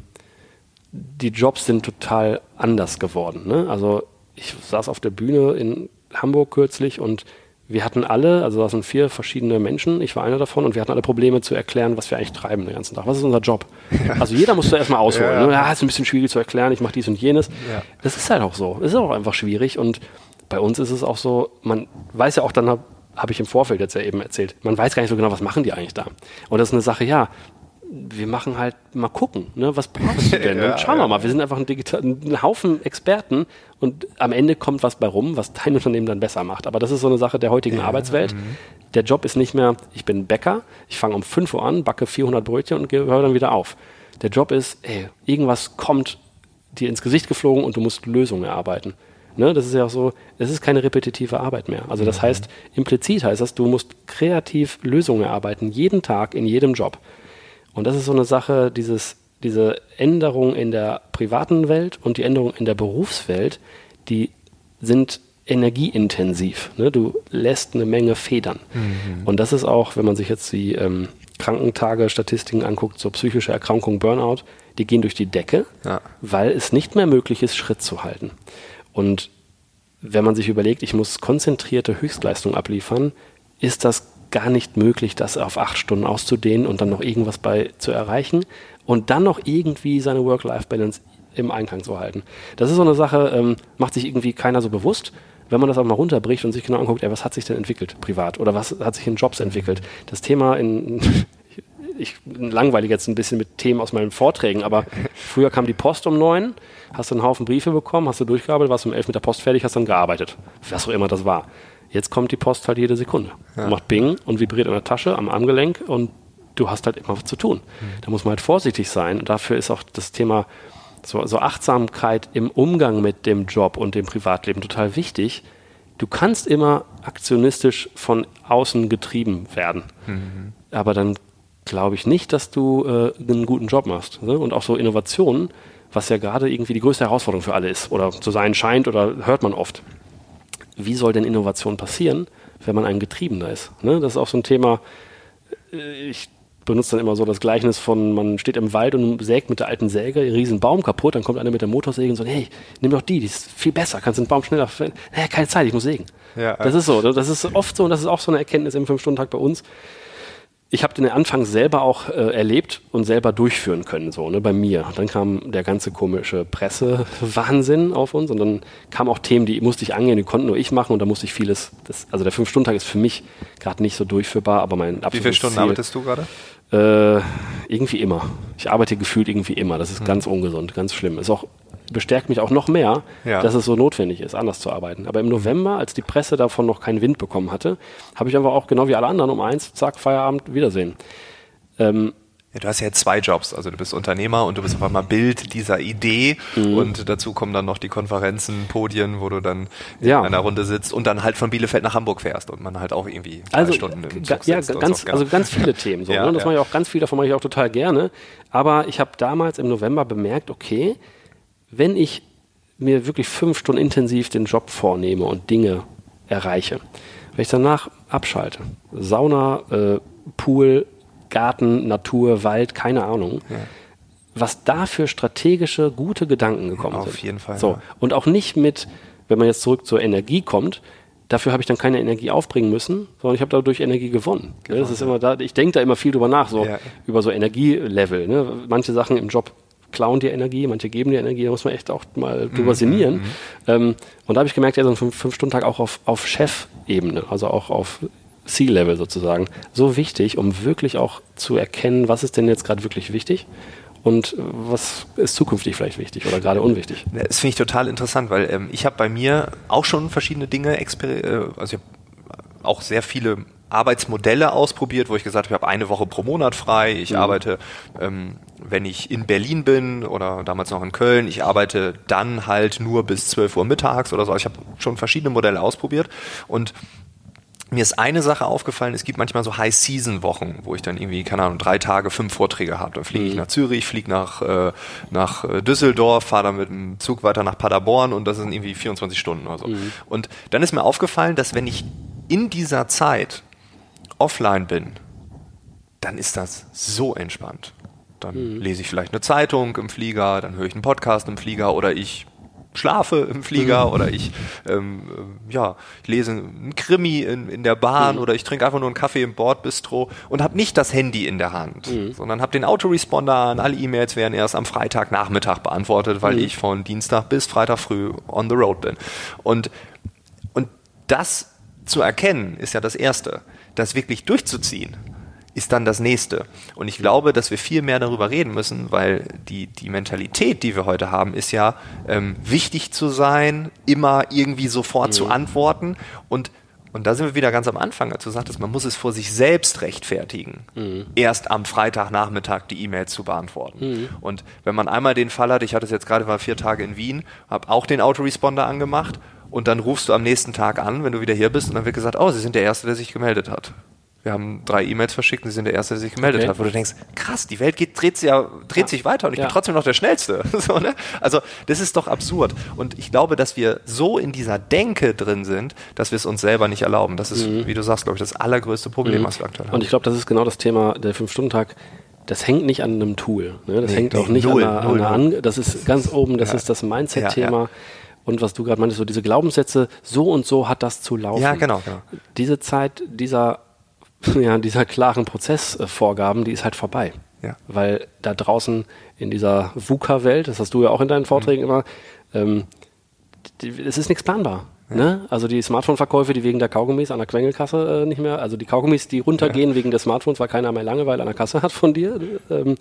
die Jobs sind total anders geworden. Ne? Also ich saß auf der Bühne in Hamburg kürzlich und wir hatten alle, also da sind vier verschiedene Menschen, ich war einer davon und wir hatten alle Probleme zu erklären, was wir eigentlich treiben den ganzen Tag. Was ist unser Job? Also jeder musste erstmal ausholen. Ja, ne? ja, ist ein bisschen schwierig zu erklären, ich mache dies und jenes. Ja. Das ist halt auch so. Das ist auch einfach schwierig und bei uns ist es auch so, man weiß ja auch dann, habe hab ich im Vorfeld jetzt ja eben erzählt, man weiß gar nicht so genau, was machen die eigentlich da. Und das ist eine Sache, ja, wir machen halt mal gucken, ne? was brauchst du [LAUGHS] denn? ja, schauen wir mal, wir sind einfach ein, Digital, ein Haufen Experten und am Ende kommt was bei rum, was dein [LAUGHS] Unternehmen dann besser macht. Aber das ist so eine Sache der heutigen ja, Arbeitswelt. Mhm. Der Job ist nicht mehr, ich bin Bäcker, ich fange um 5 Uhr an, backe 400 Brötchen und höre dann wieder auf. Der Job ist, ey, irgendwas kommt dir ins Gesicht geflogen und du musst Lösungen erarbeiten. Ne, das ist ja auch so, es ist keine repetitive Arbeit mehr. Also das mhm. heißt, implizit heißt das, du musst kreativ Lösungen erarbeiten, jeden Tag, in jedem Job. Und das ist so eine Sache, dieses, diese Änderung in der privaten Welt und die Änderung in der Berufswelt, die sind energieintensiv. Ne? Du lässt eine Menge Federn. Mhm. Und das ist auch, wenn man sich jetzt die ähm, Krankentage-Statistiken anguckt, so psychische Erkrankung, Burnout, die gehen durch die Decke, ja. weil es nicht mehr möglich ist, Schritt zu halten. Und wenn man sich überlegt, ich muss konzentrierte Höchstleistung abliefern, ist das gar nicht möglich, das auf acht Stunden auszudehnen und dann noch irgendwas bei zu erreichen und dann noch irgendwie seine Work-Life-Balance im Einklang zu halten. Das ist so eine Sache, ähm, macht sich irgendwie keiner so bewusst. Wenn man das auch mal runterbricht und sich genau anguckt, ey, was hat sich denn entwickelt privat oder was hat sich in Jobs entwickelt? Das Thema in, [LAUGHS] ich langweile jetzt ein bisschen mit Themen aus meinen Vorträgen, aber früher kam die Post um neun, hast du einen Haufen Briefe bekommen, hast du durchgearbeitet, warst um elf mit der Post fertig, hast dann gearbeitet. Was auch immer das war. Jetzt kommt die Post halt jede Sekunde. Ja. Macht Bing und vibriert in der Tasche, am Armgelenk und du hast halt immer was zu tun. Mhm. Da muss man halt vorsichtig sein. Und dafür ist auch das Thema so, so Achtsamkeit im Umgang mit dem Job und dem Privatleben total wichtig. Du kannst immer aktionistisch von außen getrieben werden. Mhm. Aber dann glaube ich nicht, dass du äh, einen guten Job machst. Ne? Und auch so Innovationen, was ja gerade irgendwie die größte Herausforderung für alle ist oder zu sein scheint oder hört man oft wie soll denn Innovation passieren, wenn man ein Getriebener ist? Ne? Das ist auch so ein Thema, äh, ich benutze dann immer so das Gleichnis von, man steht im Wald und sägt mit der alten Säge einen riesen Baum kaputt, dann kommt einer mit der Motorsäge und sagt, hey, nimm doch die, die ist viel besser, kannst den Baum schneller, naja, keine Zeit, ich muss sägen. Ja, das ist so, das ist oft so und das ist auch so eine Erkenntnis im Fünf-Stunden-Tag bei uns ich habe den Anfang selber auch äh, erlebt und selber durchführen können, so, ne, bei mir. Dann kam der ganze komische Pressewahnsinn auf uns und dann kamen auch Themen, die musste ich angehen, die konnten nur ich machen und da musste ich vieles, das, also der Fünf-Stunden-Tag ist für mich gerade nicht so durchführbar, aber mein absolutes Wie viele Stunden Ziel, arbeitest du gerade? Äh, irgendwie immer. Ich arbeite gefühlt irgendwie immer. Das ist hm. ganz ungesund, ganz schlimm. Ist auch bestärkt mich auch noch mehr, ja. dass es so notwendig ist, anders zu arbeiten. Aber im November, als die Presse davon noch keinen Wind bekommen hatte, habe ich einfach auch genau wie alle anderen um eins, zack, Feierabend, Wiedersehen. Ähm, ja, du hast ja jetzt zwei Jobs, also du bist Unternehmer und du bist auf einmal Bild dieser Idee mhm. und dazu kommen dann noch die Konferenzen, Podien, wo du dann ja. in einer Runde sitzt und dann halt von Bielefeld nach Hamburg fährst und man halt auch irgendwie drei also, Stunden im Zug Ja, ganz, so, also ganz viele Themen. So, ja, ne? Das ja. mache ich auch ganz viel, davon mache ich auch total gerne. Aber ich habe damals im November bemerkt, okay, wenn ich mir wirklich fünf Stunden intensiv den Job vornehme und Dinge erreiche, wenn ich danach abschalte, Sauna, äh, Pool, Garten, Natur, Wald, keine Ahnung, ja. was da für strategische, gute Gedanken gekommen Auf sind. Auf jeden Fall. So. Ja. Und auch nicht mit, wenn man jetzt zurück zur Energie kommt, dafür habe ich dann keine Energie aufbringen müssen, sondern ich habe dadurch Energie gewonnen. gewonnen das ist immer da, ich denke da immer viel drüber nach, so ja. über so Energielevel. Ne? Manche Sachen im Job klauen dir Energie, manche geben dir Energie, da muss man echt auch mal drüber mhm. sinnieren. Mhm. Ähm, und da habe ich gemerkt, ja, so ein Fünf-Stunden-Tag auch auf, auf Chef-Ebene, also auch auf C-Level sozusagen, so wichtig, um wirklich auch zu erkennen, was ist denn jetzt gerade wirklich wichtig und was ist zukünftig vielleicht wichtig oder gerade unwichtig. Das finde ich total interessant, weil ähm, ich habe bei mir auch schon verschiedene Dinge, äh, also ich habe auch sehr viele Arbeitsmodelle ausprobiert, wo ich gesagt habe, ich habe eine Woche pro Monat frei. Ich mhm. arbeite, ähm, wenn ich in Berlin bin oder damals noch in Köln, ich arbeite dann halt nur bis 12 Uhr mittags oder so. Ich habe schon verschiedene Modelle ausprobiert und mir ist eine Sache aufgefallen, es gibt manchmal so High-Season-Wochen, wo ich dann irgendwie, keine Ahnung, drei Tage, fünf Vorträge habe. Dann fliege ich mhm. nach Zürich, fliege nach, äh, nach äh, Düsseldorf, fahre dann mit dem Zug weiter nach Paderborn und das sind irgendwie 24 Stunden oder so. Mhm. Und dann ist mir aufgefallen, dass wenn ich in dieser Zeit offline bin, dann ist das so entspannt. Dann mhm. lese ich vielleicht eine Zeitung im Flieger, dann höre ich einen Podcast im Flieger oder ich schlafe im Flieger mhm. oder ich, ähm, ja, ich lese einen Krimi in, in der Bahn mhm. oder ich trinke einfach nur einen Kaffee im Bordbistro und habe nicht das Handy in der Hand, mhm. sondern habe den Autoresponder an. Alle E-Mails werden erst am Freitagnachmittag beantwortet, weil mhm. ich von Dienstag bis Freitag früh on the road bin. Und, und das zu erkennen, ist ja das Erste das wirklich durchzuziehen, ist dann das nächste. Und ich glaube, dass wir viel mehr darüber reden müssen, weil die, die Mentalität, die wir heute haben, ist ja ähm, wichtig zu sein, immer irgendwie sofort mhm. zu antworten und und da sind wir wieder ganz am Anfang, als du sagtest, man muss es vor sich selbst rechtfertigen, mhm. erst am Freitagnachmittag die E-Mails zu beantworten. Mhm. Und wenn man einmal den Fall hat, ich hatte es jetzt gerade, war vier Tage in Wien, habe auch den Autoresponder angemacht und dann rufst du am nächsten Tag an, wenn du wieder hier bist, und dann wird gesagt, oh, Sie sind der Erste, der sich gemeldet hat. Wir haben drei E-Mails verschickt und Sie sind der Erste, der sich gemeldet okay. hat. Wo du denkst, krass, die Welt geht, dreht, sich, ja, dreht ja. sich weiter und ich ja. bin trotzdem noch der Schnellste. [LAUGHS] so, ne? Also das ist doch absurd. Und ich glaube, dass wir so in dieser Denke drin sind, dass wir es uns selber nicht erlauben. Das ist, mhm. wie du sagst, glaube ich, das allergrößte Problem, mhm. was wir aktuell haben. Und ich glaube, das ist genau das Thema der Fünf-Stunden-Tag das hängt nicht an einem Tool. Ne? Das nee, hängt auch nicht null, an einer, null, an einer das ist ganz oben, das ja. ist das Mindset-Thema. Ja, ja und was du gerade meintest, so diese Glaubenssätze, so und so hat das zu laufen. Ja, genau, genau. Diese Zeit dieser, [LAUGHS] ja, dieser klaren Prozessvorgaben, die ist halt vorbei. Ja. Weil da draußen in dieser VUCA-Welt, das hast du ja auch in deinen Vorträgen mhm. immer, ähm, es ist nichts planbar. Ja. Ne? Also die Smartphone-Verkäufe, die wegen der Kaugummis an der Quengelkasse äh, nicht mehr, also die Kaugummis, die runtergehen ja. wegen des Smartphones, weil keiner mehr Langeweile an der Kasse hat von dir. Ähm,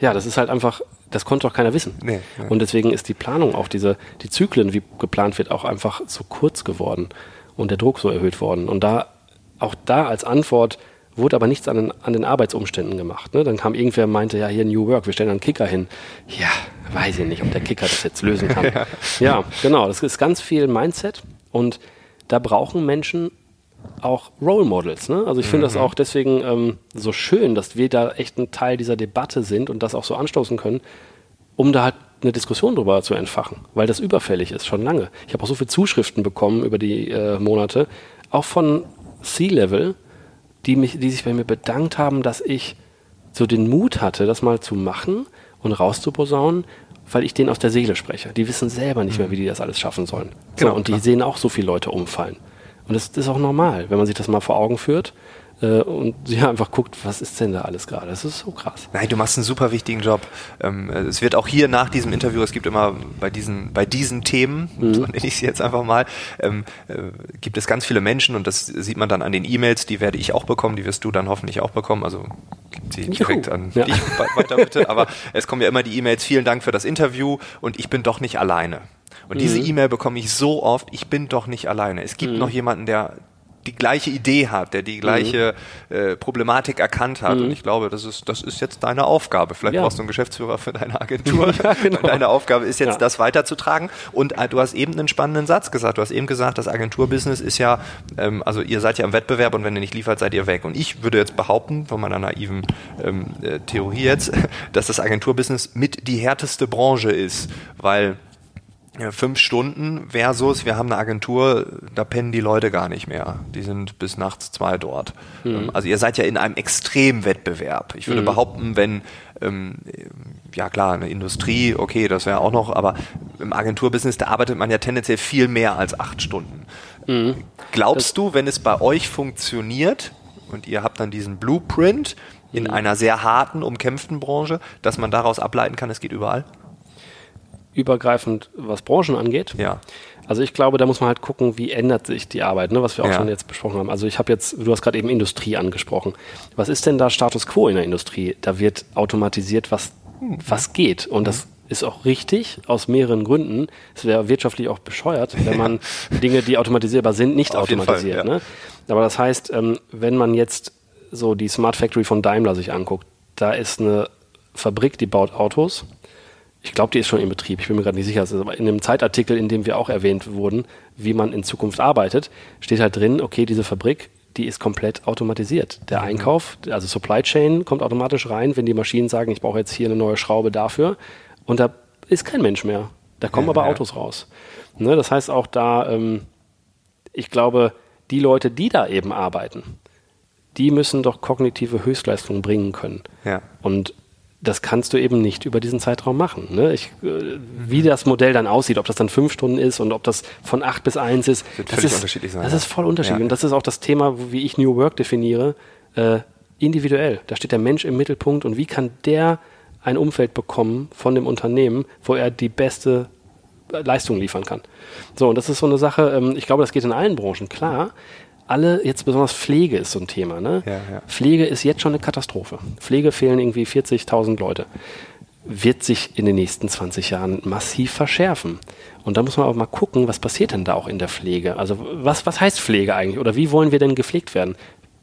ja, das ist halt einfach, das konnte doch keiner wissen. Nee, ja. Und deswegen ist die Planung auch diese, die Zyklen, wie geplant wird, auch einfach zu kurz geworden und der Druck so erhöht worden. Und da, auch da als Antwort wurde aber nichts an den, an den Arbeitsumständen gemacht. Ne? Dann kam irgendwer und meinte, ja, hier New Work, wir stellen einen Kicker hin. Ja, weiß ich nicht, ob der Kicker das jetzt lösen kann. [LAUGHS] ja. ja, genau, das ist ganz viel Mindset und da brauchen Menschen auch Role Models. Ne? Also ich finde mhm. das auch deswegen ähm, so schön, dass wir da echt ein Teil dieser Debatte sind und das auch so anstoßen können, um da halt eine Diskussion darüber zu entfachen, weil das überfällig ist, schon lange. Ich habe auch so viele Zuschriften bekommen über die äh, Monate, auch von C-Level, die, die sich bei mir bedankt haben, dass ich so den Mut hatte, das mal zu machen und rauszuposaunen, weil ich denen aus der Seele spreche. Die wissen selber nicht mehr, mhm. wie die das alles schaffen sollen. Genau, so, und die klar. sehen auch so viele Leute umfallen. Und das, das ist auch normal, wenn man sich das mal vor Augen führt äh, und [LAUGHS] sie einfach guckt, was ist denn da alles gerade. Das ist so krass. Nein, du machst einen super wichtigen Job. Ähm, es wird auch hier nach diesem Interview, es gibt immer bei diesen, bei diesen Themen, mhm. so nenne ich sie jetzt einfach mal, ähm, äh, gibt es ganz viele Menschen und das sieht man dann an den E-Mails, die werde ich auch bekommen, die wirst du dann hoffentlich auch bekommen. Also sie direkt Juhu. an ja. dich weiter bitte. Aber es kommen ja immer die E-Mails, vielen Dank für das Interview und ich bin doch nicht alleine. Und mhm. diese E-Mail bekomme ich so oft, ich bin doch nicht alleine. Es gibt mhm. noch jemanden, der die gleiche Idee hat, der die gleiche mhm. äh, Problematik erkannt hat. Mhm. Und ich glaube, das ist, das ist jetzt deine Aufgabe. Vielleicht ja. brauchst du einen Geschäftsführer für deine Agentur. [LAUGHS] ja, genau. Deine Aufgabe ist jetzt, ja. das weiterzutragen. Und äh, du hast eben einen spannenden Satz gesagt. Du hast eben gesagt, das Agenturbusiness ist ja, ähm, also ihr seid ja im Wettbewerb und wenn ihr nicht liefert, seid ihr weg. Und ich würde jetzt behaupten, von meiner naiven ähm, äh, Theorie jetzt, [LAUGHS] dass das Agenturbusiness mit die härteste Branche ist, weil fünf Stunden versus wir haben eine Agentur, da pennen die Leute gar nicht mehr. Die sind bis nachts zwei dort. Mhm. Also ihr seid ja in einem Extremwettbewerb. Ich würde mhm. behaupten, wenn ähm, ja klar, eine Industrie, okay, das wäre auch noch, aber im Agenturbusiness, da arbeitet man ja tendenziell viel mehr als acht Stunden. Mhm. Glaubst das du, wenn es bei euch funktioniert und ihr habt dann diesen Blueprint in mhm. einer sehr harten, umkämpften Branche, dass man daraus ableiten kann, es geht überall? Übergreifend, was Branchen angeht. Ja. Also ich glaube, da muss man halt gucken, wie ändert sich die Arbeit, ne, was wir auch ja. schon jetzt besprochen haben. Also ich habe jetzt, du hast gerade eben Industrie angesprochen. Was ist denn da Status quo in der Industrie? Da wird automatisiert, was, hm. was geht. Und das ist auch richtig, aus mehreren Gründen. Es wäre wirtschaftlich auch bescheuert, wenn man [LAUGHS] Dinge, die automatisierbar sind, nicht Auf automatisiert. Fall, ja. ne? Aber das heißt, ähm, wenn man jetzt so die Smart Factory von Daimler sich anguckt, da ist eine Fabrik, die baut Autos ich glaube, die ist schon in Betrieb. Ich bin mir gerade nicht sicher. Also in dem Zeitartikel, in dem wir auch erwähnt wurden, wie man in Zukunft arbeitet, steht halt drin, okay, diese Fabrik, die ist komplett automatisiert. Der mhm. Einkauf, also Supply Chain kommt automatisch rein, wenn die Maschinen sagen, ich brauche jetzt hier eine neue Schraube dafür. Und da ist kein Mensch mehr. Da kommen ja, aber ja. Autos raus. Ne, das heißt auch da, ähm, ich glaube, die Leute, die da eben arbeiten, die müssen doch kognitive Höchstleistungen bringen können. Ja. Und das kannst du eben nicht über diesen Zeitraum machen. Ne? Ich, äh, wie das Modell dann aussieht, ob das dann fünf Stunden ist und ob das von acht bis eins ist, das, das ist, unterschiedlich sein, das ja. ist voll unterschiedlich. Ja. Und das ist auch das Thema, wie ich New Work definiere, äh, individuell. Da steht der Mensch im Mittelpunkt und wie kann der ein Umfeld bekommen von dem Unternehmen, wo er die beste Leistung liefern kann. So, und das ist so eine Sache, ähm, ich glaube, das geht in allen Branchen, klar alle, jetzt besonders Pflege ist so ein Thema. Ne? Ja, ja. Pflege ist jetzt schon eine Katastrophe. Pflege fehlen irgendwie 40.000 Leute. Wird sich in den nächsten 20 Jahren massiv verschärfen. Und da muss man auch mal gucken, was passiert denn da auch in der Pflege? Also was, was heißt Pflege eigentlich oder wie wollen wir denn gepflegt werden?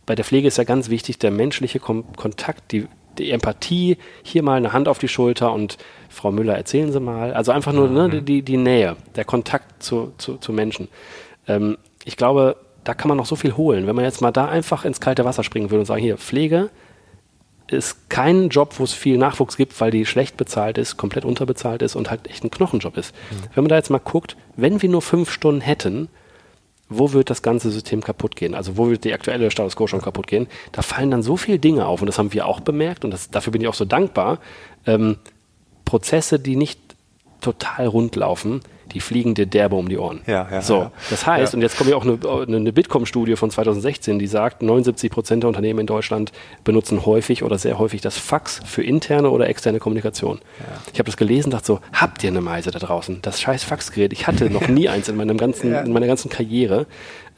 Bei der Pflege ist ja ganz wichtig der menschliche Kom Kontakt, die, die Empathie, hier mal eine Hand auf die Schulter und Frau Müller, erzählen Sie mal. Also einfach nur ne, mhm. ne, die, die Nähe, der Kontakt zu, zu, zu Menschen. Ähm, ich glaube, da kann man noch so viel holen. Wenn man jetzt mal da einfach ins kalte Wasser springen würde und sagen, hier, Pflege ist kein Job, wo es viel Nachwuchs gibt, weil die schlecht bezahlt ist, komplett unterbezahlt ist und halt echt ein Knochenjob ist. Mhm. Wenn man da jetzt mal guckt, wenn wir nur fünf Stunden hätten, wo wird das ganze System kaputt gehen? Also wo wird die aktuelle Status Quo schon kaputt gehen? Da fallen dann so viele Dinge auf und das haben wir auch bemerkt und das, dafür bin ich auch so dankbar. Ähm, Prozesse, die nicht total rund laufen, die fliegen dir derbe um die Ohren. Ja, ja, so, ja. das heißt, ja. und jetzt kommt ja auch eine, eine Bitkom-Studie von 2016, die sagt, 79 Prozent der Unternehmen in Deutschland benutzen häufig oder sehr häufig das Fax für interne oder externe Kommunikation. Ja. Ich habe das gelesen, dachte so, habt ihr eine Meise da draußen? Das scheiß Faxgerät. Ich hatte noch nie [LAUGHS] eins in, meinem ganzen, in meiner ganzen Karriere.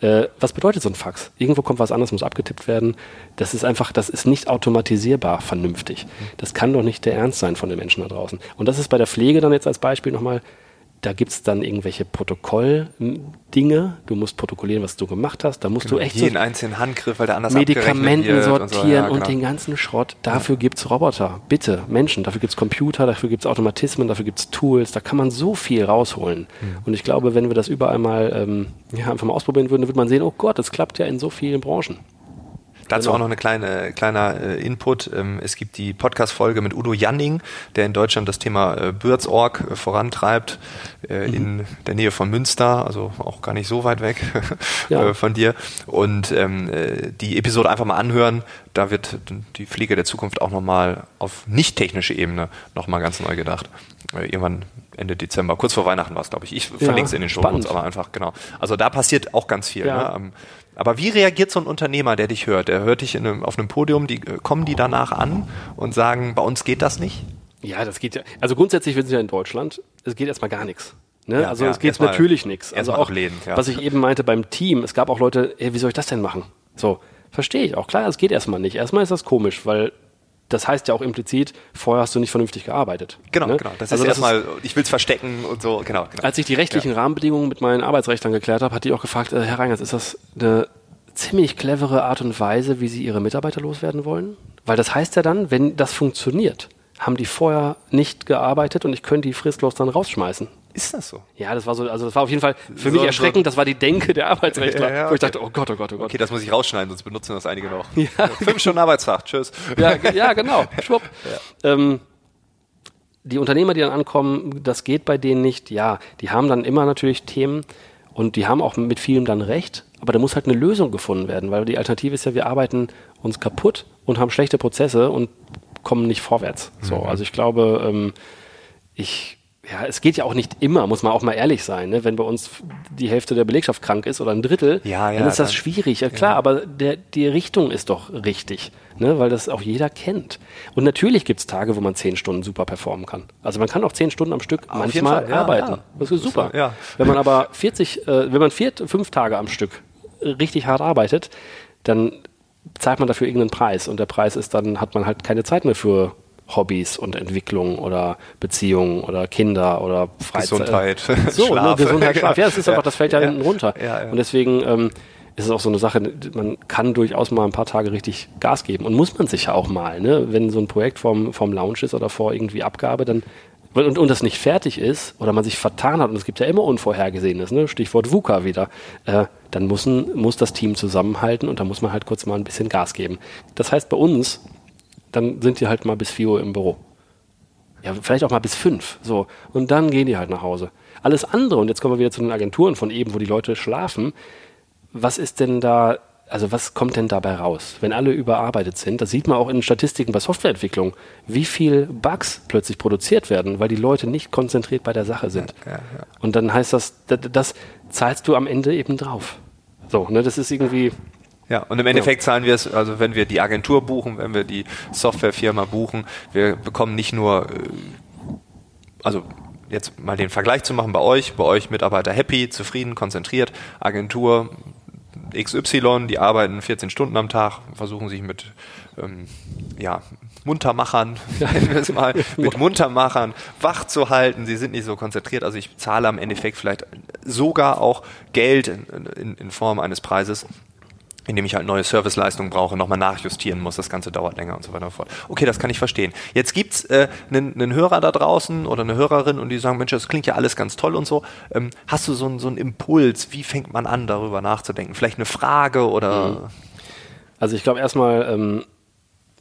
Äh, was bedeutet so ein Fax? Irgendwo kommt was anderes, muss abgetippt werden. Das ist einfach, das ist nicht automatisierbar vernünftig. Das kann doch nicht der Ernst sein von den Menschen da draußen. Und das ist bei der Pflege dann jetzt als Beispiel nochmal da gibt es dann irgendwelche Protokolldinge. Du musst protokollieren, was du gemacht hast. Da musst genau, du echt jeden so einzelnen Handgriff, weil der anders Medikamenten sortieren und, so. ja, genau. und, den ganzen Schrott. Dafür ja. gibt es Roboter. Bitte, Menschen. Dafür gibt es Computer, dafür gibt es Automatismen, dafür gibt es Tools. Da kann man so viel rausholen. Mhm. Und ich glaube, wenn wir das überall mal ähm, ja, einfach mal ausprobieren würden, dann würde man sehen, oh Gott, das klappt ja in so vielen Branchen. Dazu genau. auch noch eine kleine kleiner äh, Input. Ähm, es gibt die Podcast-Folge mit Udo Janning, der in Deutschland das Thema äh, Bürzorg äh, vorantreibt, äh, mhm. in der Nähe von Münster, also auch gar nicht so weit weg [LAUGHS] ja. Äh, von dir. Und ähm, äh, die Episode einfach mal anhören. Da wird die Pflege der Zukunft auch nochmal auf nicht technische Ebene nochmal ganz neu gedacht. Irgendwann Ende Dezember, kurz vor Weihnachten war es, glaube ich. Ich verlinke es in den Show Notes, aber einfach, genau. Also da passiert auch ganz viel. Ja. Ne? Ähm, aber wie reagiert so ein Unternehmer, der dich hört? Der hört dich einem, auf einem Podium, die, äh, kommen die danach an und sagen, bei uns geht das nicht? Ja, das geht ja. Also grundsätzlich, wir sind ja in Deutschland, es geht erstmal gar nichts. Ne? Ja, also ja, es geht natürlich nichts. Also auch, Läden, ja. was ich eben meinte beim Team, es gab auch Leute, ey, wie soll ich das denn machen? So, verstehe ich auch. Klar, es geht erstmal nicht. Erstmal ist das komisch, weil das heißt ja auch implizit, vorher hast du nicht vernünftig gearbeitet. Genau, ne? genau. Das also ist erstmal, ich will es verstecken und so, genau, genau. Als ich die rechtlichen ja. Rahmenbedingungen mit meinen Arbeitsrechtern geklärt habe, hat die auch gefragt, äh, Herr Reingers, ist das eine ziemlich clevere Art und Weise, wie Sie Ihre Mitarbeiter loswerden wollen? Weil das heißt ja dann, wenn das funktioniert, haben die vorher nicht gearbeitet und ich könnte die fristlos dann rausschmeißen. Ist das so? Ja, das war so, also das war auf jeden Fall für so, mich erschreckend, das war die Denke der [LAUGHS] Arbeitsrechtler, ja, ja, okay. wo ich dachte, oh Gott, oh Gott, oh Gott. Okay, das muss ich rausschneiden, sonst benutzen das einige noch. [LAUGHS] Ja. Fünf Stunden Arbeitstag, tschüss. Ja, ja genau, [LAUGHS] schwupp. Ähm, die Unternehmer, die dann ankommen, das geht bei denen nicht. Ja, die haben dann immer natürlich Themen und die haben auch mit vielem dann recht, aber da muss halt eine Lösung gefunden werden, weil die Alternative ist ja, wir arbeiten uns kaputt und haben schlechte Prozesse und kommen nicht vorwärts. So, mhm. also ich glaube, ähm, ich ja, es geht ja auch nicht immer, muss man auch mal ehrlich sein. Ne? Wenn bei uns die Hälfte der Belegschaft krank ist oder ein Drittel, ja, ja, dann ist das dann, schwierig. Ja, klar, ja. aber der, die Richtung ist doch richtig, ne? weil das auch jeder kennt. Und natürlich gibt es Tage, wo man zehn Stunden super performen kann. Also man kann auch zehn Stunden am Stück Auf manchmal arbeiten. Das ist super. Ja. Wenn man aber 40, äh, wenn man vier, fünf Tage am Stück richtig hart arbeitet, dann zahlt man dafür irgendeinen Preis. Und der Preis ist dann, hat man halt keine Zeit mehr für Hobbys und Entwicklung oder Beziehungen oder Kinder oder Freizeit. Gesundheit, [LAUGHS] so, Schlaf. Ne, Gesundheit, Schlaf. Ja, das ist einfach, das fällt ja, ja hinten runter. Ja, ja. Und deswegen ähm, ist es auch so eine Sache, man kann durchaus mal ein paar Tage richtig Gas geben und muss man sich ja auch mal, ne? wenn so ein Projekt vom, vom Launch ist oder vor irgendwie Abgabe, dann und, und das nicht fertig ist oder man sich vertan hat und es gibt ja immer Unvorhergesehenes, ne? Stichwort VUCA wieder, äh, dann müssen, muss das Team zusammenhalten und da muss man halt kurz mal ein bisschen Gas geben. Das heißt bei uns, dann sind die halt mal bis 4 Uhr im Büro. Ja, vielleicht auch mal bis 5. So. Und dann gehen die halt nach Hause. Alles andere, und jetzt kommen wir wieder zu den Agenturen von eben, wo die Leute schlafen. Was ist denn da, also was kommt denn dabei raus? Wenn alle überarbeitet sind, das sieht man auch in Statistiken bei Softwareentwicklung, wie viel Bugs plötzlich produziert werden, weil die Leute nicht konzentriert bei der Sache sind. Ja, ja. Und dann heißt das, das, das zahlst du am Ende eben drauf. So, ne, das ist irgendwie, ja, und im Endeffekt zahlen wir es, also wenn wir die Agentur buchen, wenn wir die Softwarefirma buchen, wir bekommen nicht nur, äh, also jetzt mal den Vergleich zu machen bei euch, bei euch Mitarbeiter happy, zufrieden, konzentriert, Agentur XY, die arbeiten 14 Stunden am Tag, versuchen sich mit ähm, ja, Muntermachern, [LAUGHS] nennen wir es mal, [LAUGHS] mit Muntermachern wach zu halten. Sie sind nicht so konzentriert. Also ich zahle am Endeffekt vielleicht sogar auch Geld in, in, in Form eines Preises indem ich halt neue Serviceleistungen brauche, nochmal nachjustieren muss, das Ganze dauert länger und so weiter und fort. Okay, das kann ich verstehen. Jetzt gibt's äh, einen, einen Hörer da draußen oder eine Hörerin und die sagen, Mensch, das klingt ja alles ganz toll und so. Ähm, hast du so, einen so einen Impuls, wie fängt man an, darüber nachzudenken? Vielleicht eine Frage oder... Mhm. Also ich glaube erstmal, ähm,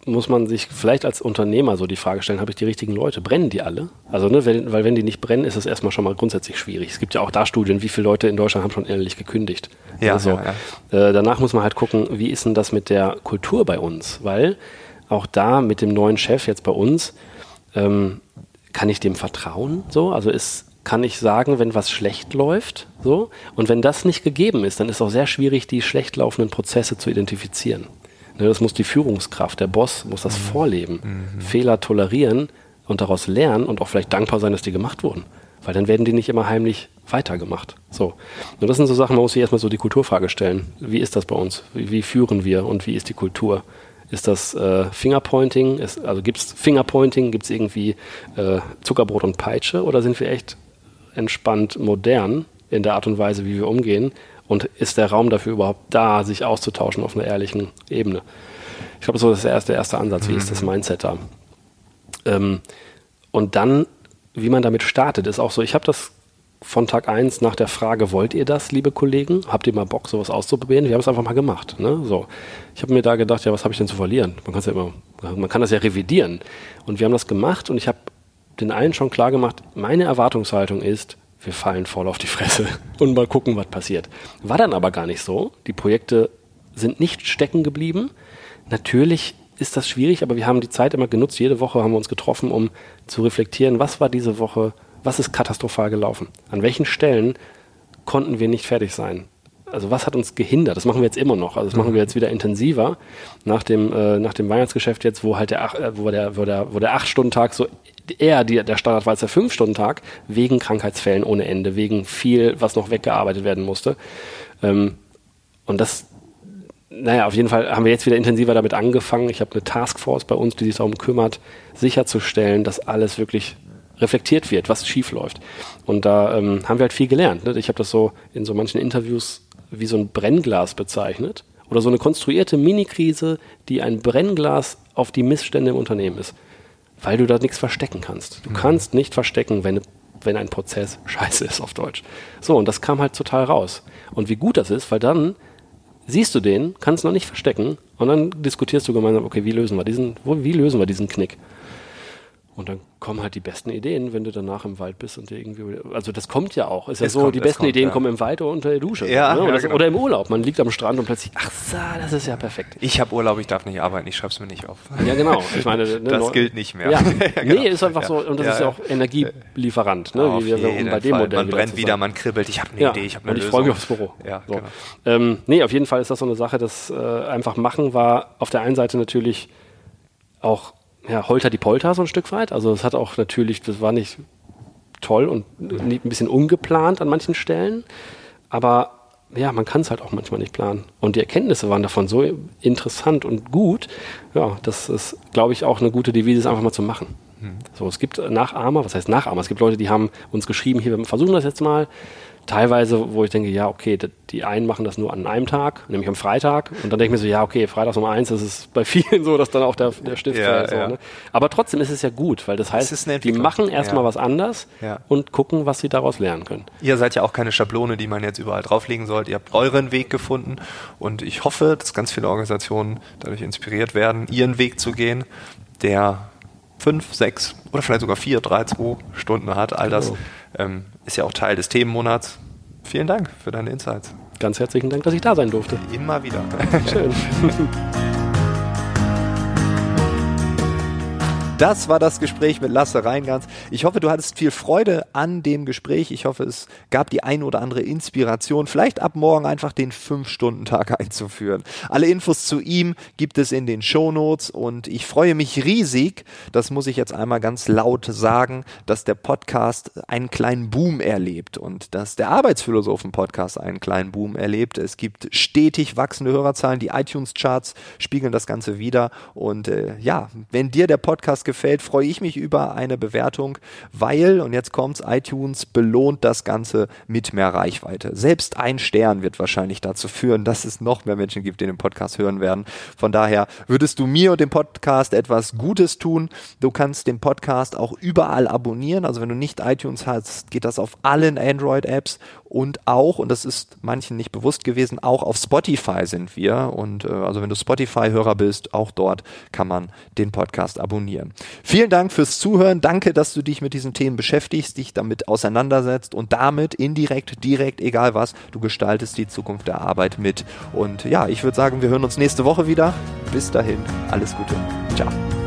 muss man sich vielleicht als Unternehmer so die Frage stellen, habe ich die richtigen Leute? Brennen die alle? Also, ne, weil, weil wenn die nicht brennen, ist es erstmal schon mal grundsätzlich schwierig. Es gibt ja auch da Studien, wie viele Leute in Deutschland haben schon ehrlich gekündigt. Ja, also, ja, ja. Äh, danach muss man halt gucken, wie ist denn das mit der Kultur bei uns? Weil auch da mit dem neuen Chef jetzt bei uns, ähm, kann ich dem vertrauen? So, also ist, kann ich sagen, wenn was schlecht läuft, so. Und wenn das nicht gegeben ist, dann ist es auch sehr schwierig, die schlecht laufenden Prozesse zu identifizieren. Ne, das muss die Führungskraft, der Boss muss das mhm. vorleben, mhm. Fehler tolerieren und daraus lernen und auch vielleicht dankbar sein, dass die gemacht wurden. Weil dann werden die nicht immer heimlich weitergemacht. So. Und das sind so Sachen, man muss sich erstmal so die Kulturfrage stellen. Wie ist das bei uns? Wie, wie führen wir und wie ist die Kultur? Ist das äh, Fingerpointing? Ist, also gibt es Fingerpointing? Gibt es irgendwie äh, Zuckerbrot und Peitsche? Oder sind wir echt entspannt modern in der Art und Weise, wie wir umgehen? Und ist der Raum dafür überhaupt da, sich auszutauschen auf einer ehrlichen Ebene? Ich glaube, so ist der erste, der erste Ansatz. Wie ist das mhm. Mindset da? Ähm, und dann, wie man damit startet, ist auch so, ich habe das von Tag 1 nach der Frage, wollt ihr das, liebe Kollegen? Habt ihr mal Bock, sowas auszuprobieren? Wir haben es einfach mal gemacht. Ne? So. Ich habe mir da gedacht, ja, was habe ich denn zu verlieren? Man, ja immer, man kann das ja revidieren. Und wir haben das gemacht und ich habe den allen schon klar gemacht, meine Erwartungshaltung ist, wir fallen voll auf die Fresse [LAUGHS] und mal gucken, was passiert. War dann aber gar nicht so. Die Projekte sind nicht stecken geblieben. Natürlich ist das schwierig, aber wir haben die Zeit immer genutzt. Jede Woche haben wir uns getroffen, um zu reflektieren, was war diese Woche, was ist katastrophal gelaufen? An welchen Stellen konnten wir nicht fertig sein? Also was hat uns gehindert? Das machen wir jetzt immer noch. Also das machen wir jetzt wieder intensiver nach dem, äh, nach dem Weihnachtsgeschäft jetzt, wo halt der, äh, wo der, wo der, wo der acht Stunden Tag so eher die, der Standard war als der fünf Stunden Tag wegen Krankheitsfällen ohne Ende, wegen viel, was noch weggearbeitet werden musste. Ähm, und das, naja, auf jeden Fall haben wir jetzt wieder intensiver damit angefangen. Ich habe eine Taskforce bei uns, die sich darum kümmert, sicherzustellen, dass alles wirklich reflektiert wird, was schief läuft. Und da ähm, haben wir halt viel gelernt. Ne? Ich habe das so in so manchen Interviews wie so ein Brennglas bezeichnet oder so eine konstruierte Mini-Krise, die ein Brennglas auf die Missstände im Unternehmen ist, weil du da nichts verstecken kannst. Du mhm. kannst nicht verstecken, wenn, wenn ein Prozess [LAUGHS] scheiße ist auf Deutsch. So, und das kam halt total raus. Und wie gut das ist, weil dann siehst du den, kannst noch nicht verstecken und dann diskutierst du gemeinsam, okay, wie lösen wir diesen, wo, wie lösen wir diesen Knick? Und dann kommen halt die besten Ideen, wenn du danach im Wald bist und dir irgendwie. Also das kommt ja auch. Ist ja so, kommt, die besten kommt, Ideen ja. kommen im Wald oder unter der Dusche. Ja, ne? oder, ja, genau. oder, im Urlaub. Man liegt am Strand und plötzlich, ach so, das ist ja perfekt. Ich habe Urlaub, ich darf nicht arbeiten, ich schreibe es mir nicht auf. Ja, genau. Ich meine, [LAUGHS] ne, das gilt nicht mehr. Ja. [LAUGHS] genau. Nee, ist einfach so, und das ist ja auch Energielieferant, ne? wie wir bei dem Fall. Modell. Man brennt wieder, man kribbelt, ich habe eine Idee, ich habe eine und ich freue mich aufs Büro. Ja, so. genau. ähm, nee, auf jeden Fall ist das so eine Sache, das äh, einfach machen war auf der einen Seite natürlich auch ja, Holter die Polter so ein Stück weit. Also es hat auch natürlich, das war nicht toll und ein bisschen ungeplant an manchen Stellen. Aber ja, man kann es halt auch manchmal nicht planen. Und die Erkenntnisse waren davon so interessant und gut. Ja, das ist, glaube ich, auch eine gute Devise, es einfach mal zu machen. Hm. So, es gibt Nachahmer, was heißt Nachahmer? Es gibt Leute, die haben uns geschrieben, hier, wir versuchen das jetzt mal teilweise, wo ich denke, ja, okay, die einen machen das nur an einem Tag, nämlich am Freitag. Und dann denke ich mir so, ja, okay, Freitags um eins, das ist bei [LAUGHS] vielen so, dass dann auch der, der Stift ja. So, ja. ne? Aber trotzdem ist es ja gut, weil das heißt, die machen erstmal ja. was anders und gucken, was sie daraus lernen können. Ihr seid ja auch keine Schablone, die man jetzt überall drauflegen sollte. Ihr habt euren Weg gefunden und ich hoffe, dass ganz viele Organisationen dadurch inspiriert werden, ihren Weg zu gehen, der fünf, sechs oder vielleicht sogar vier, drei, zwei Stunden hat. All das genau. ähm, ist ja auch Teil des Themenmonats. Vielen Dank für deine Insights. Ganz herzlichen Dank, dass ich da sein durfte. Immer wieder. Schön. [LAUGHS] Das war das Gespräch mit Lasse Reingans. Ich hoffe, du hattest viel Freude an dem Gespräch. Ich hoffe, es gab die ein oder andere Inspiration, vielleicht ab morgen einfach den 5-Stunden-Tag einzuführen. Alle Infos zu ihm gibt es in den Show Notes und ich freue mich riesig, das muss ich jetzt einmal ganz laut sagen, dass der Podcast einen kleinen Boom erlebt und dass der Arbeitsphilosophen-Podcast einen kleinen Boom erlebt. Es gibt stetig wachsende Hörerzahlen, die iTunes-Charts spiegeln das Ganze wieder und äh, ja, wenn dir der Podcast gefällt, freue ich mich über eine Bewertung, weil, und jetzt kommt's, iTunes belohnt das Ganze mit mehr Reichweite. Selbst ein Stern wird wahrscheinlich dazu führen, dass es noch mehr Menschen gibt, die den Podcast hören werden. Von daher würdest du mir und dem Podcast etwas Gutes tun. Du kannst den Podcast auch überall abonnieren. Also wenn du nicht iTunes hast, geht das auf allen Android-Apps und auch, und das ist manchen nicht bewusst gewesen, auch auf Spotify sind wir. Und äh, also wenn du Spotify-Hörer bist, auch dort kann man den Podcast abonnieren. Vielen Dank fürs Zuhören. Danke, dass du dich mit diesen Themen beschäftigst, dich damit auseinandersetzt und damit indirekt, direkt, egal was, du gestaltest die Zukunft der Arbeit mit. Und ja, ich würde sagen, wir hören uns nächste Woche wieder. Bis dahin, alles Gute. Ciao.